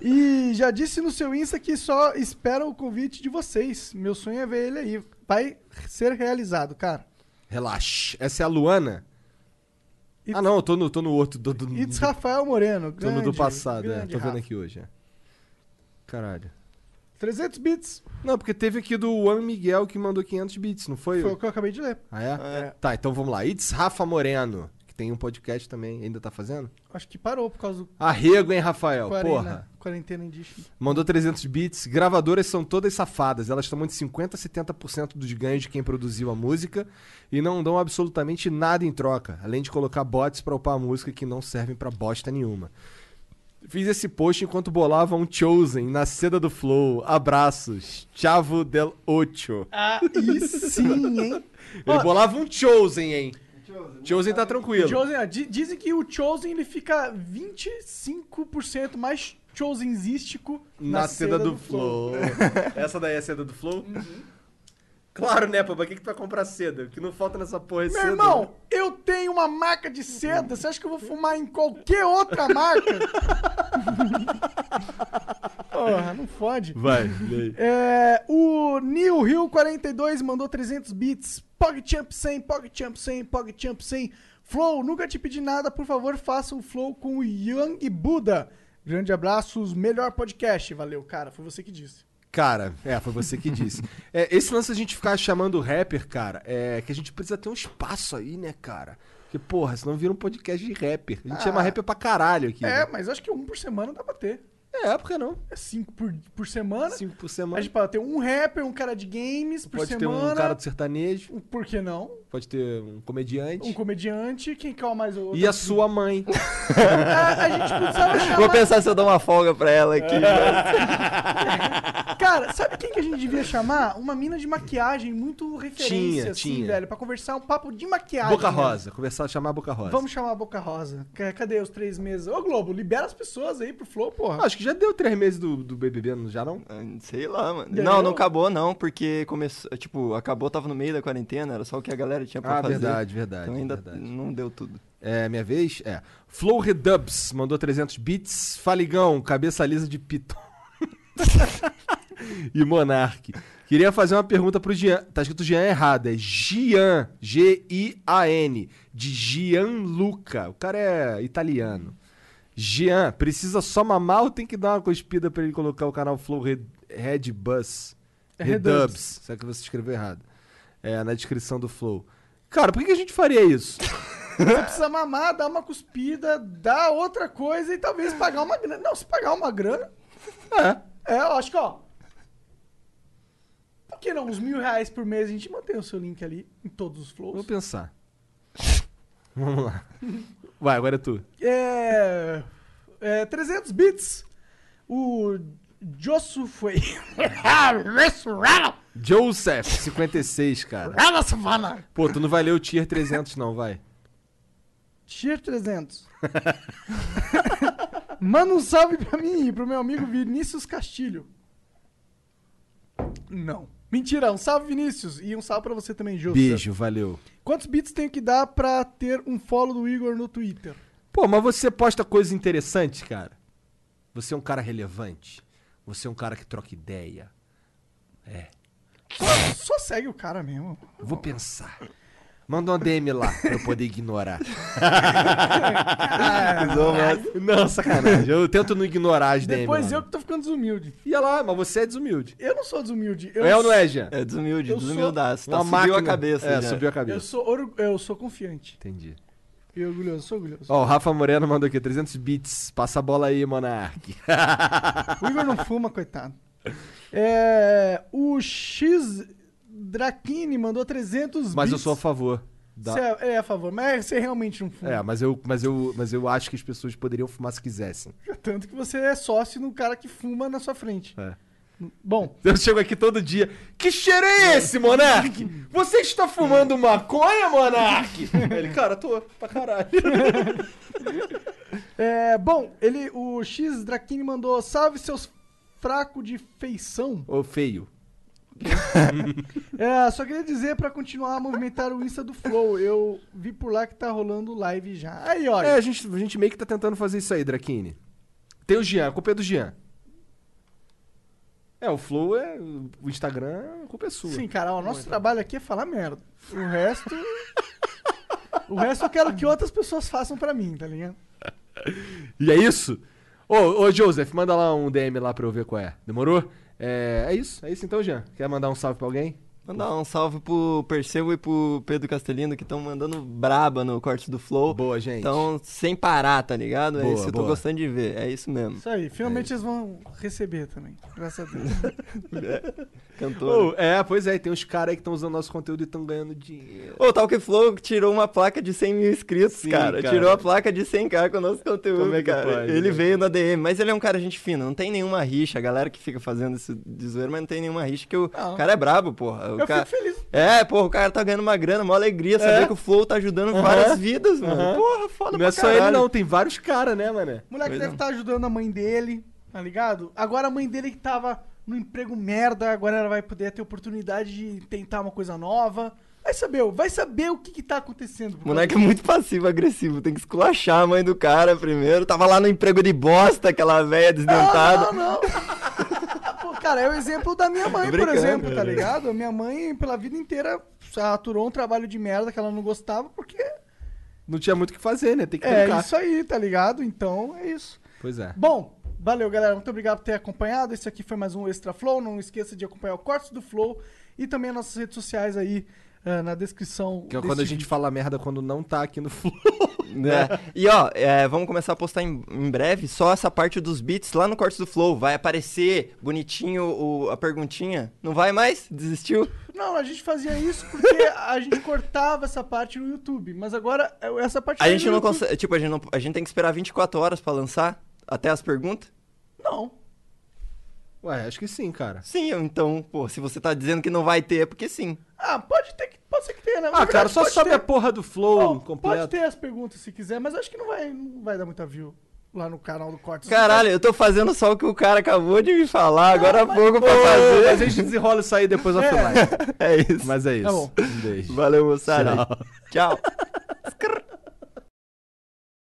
E já disse no seu Insta que só espera o convite de vocês. Meu sonho é ver ele aí. Vai ser realizado, cara. Relaxa. Essa é a Luana? It's- Ah, não, eu tô no, tô no outro. Do, do, It's Rafael Moreno. tô no do grande, passado, é. grande Tô vendo Rafa. aqui hoje. é. Caralho. 300 bits. Não, porque teve aqui do Juan Miguel que mandou 500 bits, não foi? Foi o que eu acabei de ler. Ah, é? É. Tá, então vamos lá. It's Rafa Moreno, que tem um podcast também, ainda tá fazendo? Acho que parou por causa do Arrego, hein, Rafael? quarentena, Porra. quarentena indígena. Mandou 300 bits. Gravadoras são todas safadas. Elas tomam de 50% a 70% dos ganhos de quem produziu a música e não dão absolutamente nada em troca, além de colocar bots pra upar a música que não servem pra bosta nenhuma. Fiz esse post enquanto bolava um Chosen na seda do Flow. Abraços. Chavo del Ocho. Ah, e sim, hein? Ele bolava um Chosen, hein? Chosen tá tranquilo. Chosen, ó, dizem que o Chosen ele fica 25% mais Chosenzístico Na, seda, do, Flow. Essa daí é a seda do Flow? Claro, né, pô? Pra que, que tu vai comprar seda? O que não falta nessa porra é Meu seda. irmão, eu tenho uma marca de seda. Você acha que eu vou fumar em qualquer outra marca? Porra, não fode. Vai, lei. É, o Neil Hill 42 mandou 300 bits. PogChamp 100, PogChamp 100, PogChamp 100. Flow, nunca te pedi nada, por favor, faça um flow com o Young Buda. Grande abraços, melhor podcast. Valeu, cara, foi você que disse. Cara, é, foi você que disse. É, esse lance a gente ficar chamando rapper, cara, é que a gente precisa ter um espaço aí, né, cara? Porque, porra, senão vira um podcast de rapper. A gente chama rapper pra caralho aqui. É, né? mas acho que um por semana dá pra ter. É, por que não? É cinco por, por semana. Cinco por A semana. gente pode ter um rapper, um cara de games por Pode ter semana. um cara do sertanejo, Por que não? pode ter um comediante. Um comediante. Quem calma mais o outro? E a sua mãe. a, a gente precisava chamar... Vou pensar se eu dou uma folga pra ela aqui. Cara, sabe quem que a gente devia chamar? Uma mina de maquiagem muito referência, Tinha, assim, tinha. velho. Pra conversar um papo de maquiagem. Boca né? Rosa. Conversar, chamar a Boca Rosa. Vamos chamar a Boca Rosa. Ca- Cadê os três meses? Ô, Globo, libera as pessoas aí pro Flow, porra. Acho que já deu três meses do, do BBB, não- já não? Ah, Sei lá, mano. Entendeu? Não, não acabou não, porque começou, tipo, acabou, tava no meio da quarentena, era só o que a galera tinha pra Ah, fazer. verdade, verdade. Então ainda verdade. não deu tudo. É, minha vez? É. Flow Redubs mandou 300 bits. Faligão, cabeça lisa de Piton. e Monark. Queria fazer uma pergunta pro Jean. Tá escrito Jean errado. É Gian. G-I-A-N. De Gianluca. O cara é italiano. Jean, precisa só mamar ou tem que dar uma cuspida pra ele colocar o canal Flow Red- Red Bus. É Redubs. Será que você escreveu errado? É, na descrição do Flow. Cara, por que a gente faria isso? Você precisa mamar, dar uma cuspida, dar outra coisa e talvez pagar uma grana. Não, se pagar uma grana. É. É, eu acho que, ó. Por que não? Uns mil reais por mês a gente mantém o seu link ali em todos os Vou flows. pensar. Vamos lá. Vai, agora é tu. É. é 300 bits. O. Josu foi. Joseph, 56, cara. Pô, tu não vai ler o Tier 300 não, vai. Tier 300. Manda um salve pra mim e pro meu amigo Vinícius Castilho. Não. Mentira, um salve Vinícius. E um salve pra você também, José. Beijo, valeu. Quantos bits tenho que dar pra ter um follow do Igor no Twitter? Pô, mas você posta coisas interessantes, cara. Você é um cara relevante. Você é um cara que troca ideia. Só, só segue o cara mesmo. Vou pensar. Manda uma DM lá pra eu poder ignorar. não, sacanagem. Eu tento não ignorar as DM. Depois eu que tô ficando desumilde. Ia lá, mas você é desumilde. Eu não sou desumilde. Eu, é ou não é, Jean? É desumilde, Eu sou desumildaço. Tá, Uma subiu máquina. a cabeça. É, já. subiu a Eu cabeça. sou, orgu- eu sou confiante. Entendi. E orgulhoso, sou orgulhoso. Ó, o Rafa Moreno mandou aqui, 300 bits. Passa a bola aí, Monark. O Igor não fuma, coitado. É, o X Drakini mandou 300 Mas eu sou a favor. da- Você é, é a favor, mas você realmente não fuma. É, mas eu, mas, eu, mas eu acho que as pessoas poderiam fumar se quisessem. Tanto que você é sócio no cara que fuma na sua frente. É. Bom, Eu chego aqui todo dia. Que cheiro é esse, Monark? Você está fumando maconha, Monark? Ele, cara, tô pra caralho. é, bom, ele, o X Drakini mandou salve seus fracos de feição. Ô, feio. É, só queria dizer pra continuar a movimentar o Insta do Flow. Eu vi por lá que tá rolando live já. Aí, olha. É, a gente, a gente meio que tá tentando fazer isso aí, Drakini. Tem o Jean, a culpa é do Jean. É, o Flow é. O Instagram, a culpa é sua. Sim, cara, o nosso trabalho aqui é falar merda. O resto. o resto eu quero que outras pessoas façam pra mim, tá ligado? E é isso? Ô, ô, Joseph, manda lá um DM lá pra eu ver qual é. Demorou? É, é isso, é isso então, Jean. Quer mandar um salve pra alguém? Mandar um salve pro Perseu e pro Pedro Castelino que estão mandando braba no corte do Flow. Boa, gente. Então, sem parar, tá ligado? Boa, é isso que eu tô boa. gostando de ver. É isso mesmo. Isso aí, finalmente eles vão receber também. Graças a Deus. Cantor. Ô, é, pois é, tem uns caras aí que estão usando nosso conteúdo e estão ganhando dinheiro. Ô, o Talk Flow tirou uma placa de 100 mil inscritos, Sim, cara. cara. Tirou a placa de 100k com o nosso conteúdo, Como é que cara. pode, Ele né? veio na DM, mas ele é um cara gente fina, não tem nenhuma rixa. A galera que fica fazendo isso de zoeira, mas não tem nenhuma rixa, que o Não. cara é brabo, porra. O Eu cara... fico feliz. É, porra, o cara tá ganhando uma grana, uma alegria saber É. que o Flow tá ajudando várias vidas, mano. Aham. Porra, foda Não é só ele não, tem vários caras, né, mané? O moleque Pois deve estar ajudando a mãe dele, tá ligado? Agora a mãe dele que tava no emprego merda, agora ela vai poder ter oportunidade de tentar uma coisa nova. Vai saber, vai saber o que que tá acontecendo. O moleque é muito passivo-agressivo, tem que esculachar a mãe do cara primeiro. Tava lá no emprego de bosta, aquela velha desdentada. Não, não, não. Cara, é o exemplo da minha mãe, por exemplo, tá ligado? A minha mãe, pela vida inteira, aturou um trabalho de merda que ela não gostava, porque Não tinha muito o que fazer, né? Tem que é brincar. isso aí, tá ligado? Então, é isso. Pois é. Bom, valeu, galera. Muito obrigado por ter acompanhado. Esse aqui foi mais um Extra Flow. Não esqueça de acompanhar o Cortes do Flow e também as nossas redes sociais aí eh, na descrição. Que é quando a gente vídeo. fala merda quando não tá aqui no Flow. né? E ó, é, vamos começar a postar em, em breve só essa parte dos beats lá no Cortes do Flow. Vai aparecer bonitinho o- a perguntinha. Não vai mais? Desistiu? Não, a gente fazia isso porque a gente cortava essa parte no YouTube. Mas agora, eh, essa parte A gente não YouTube. consegue. Tipo, a gente, não, a gente tem que esperar 24 horas pra lançar até as perguntas? Não. Ué, acho que sim, cara. Sim, então, pô, se você tá dizendo que não vai ter, é porque sim. Ah, pode ter que. Pode ser que tenha, né? Na Ah, cara, verdade, só pode sobe ter. a porra do Flow Pode completo. ter as perguntas se quiser, mas acho que não vai, não vai dar muita view lá no canal do Cortes. Caralho, eu tô fazendo só o que o cara acabou de me falar agora há pouco pra fazer. Mas a gente desenrola isso aí depois offline. É isso. Mas é isso. Tá bom. Um beijo. Valeu, moçada. Tchau.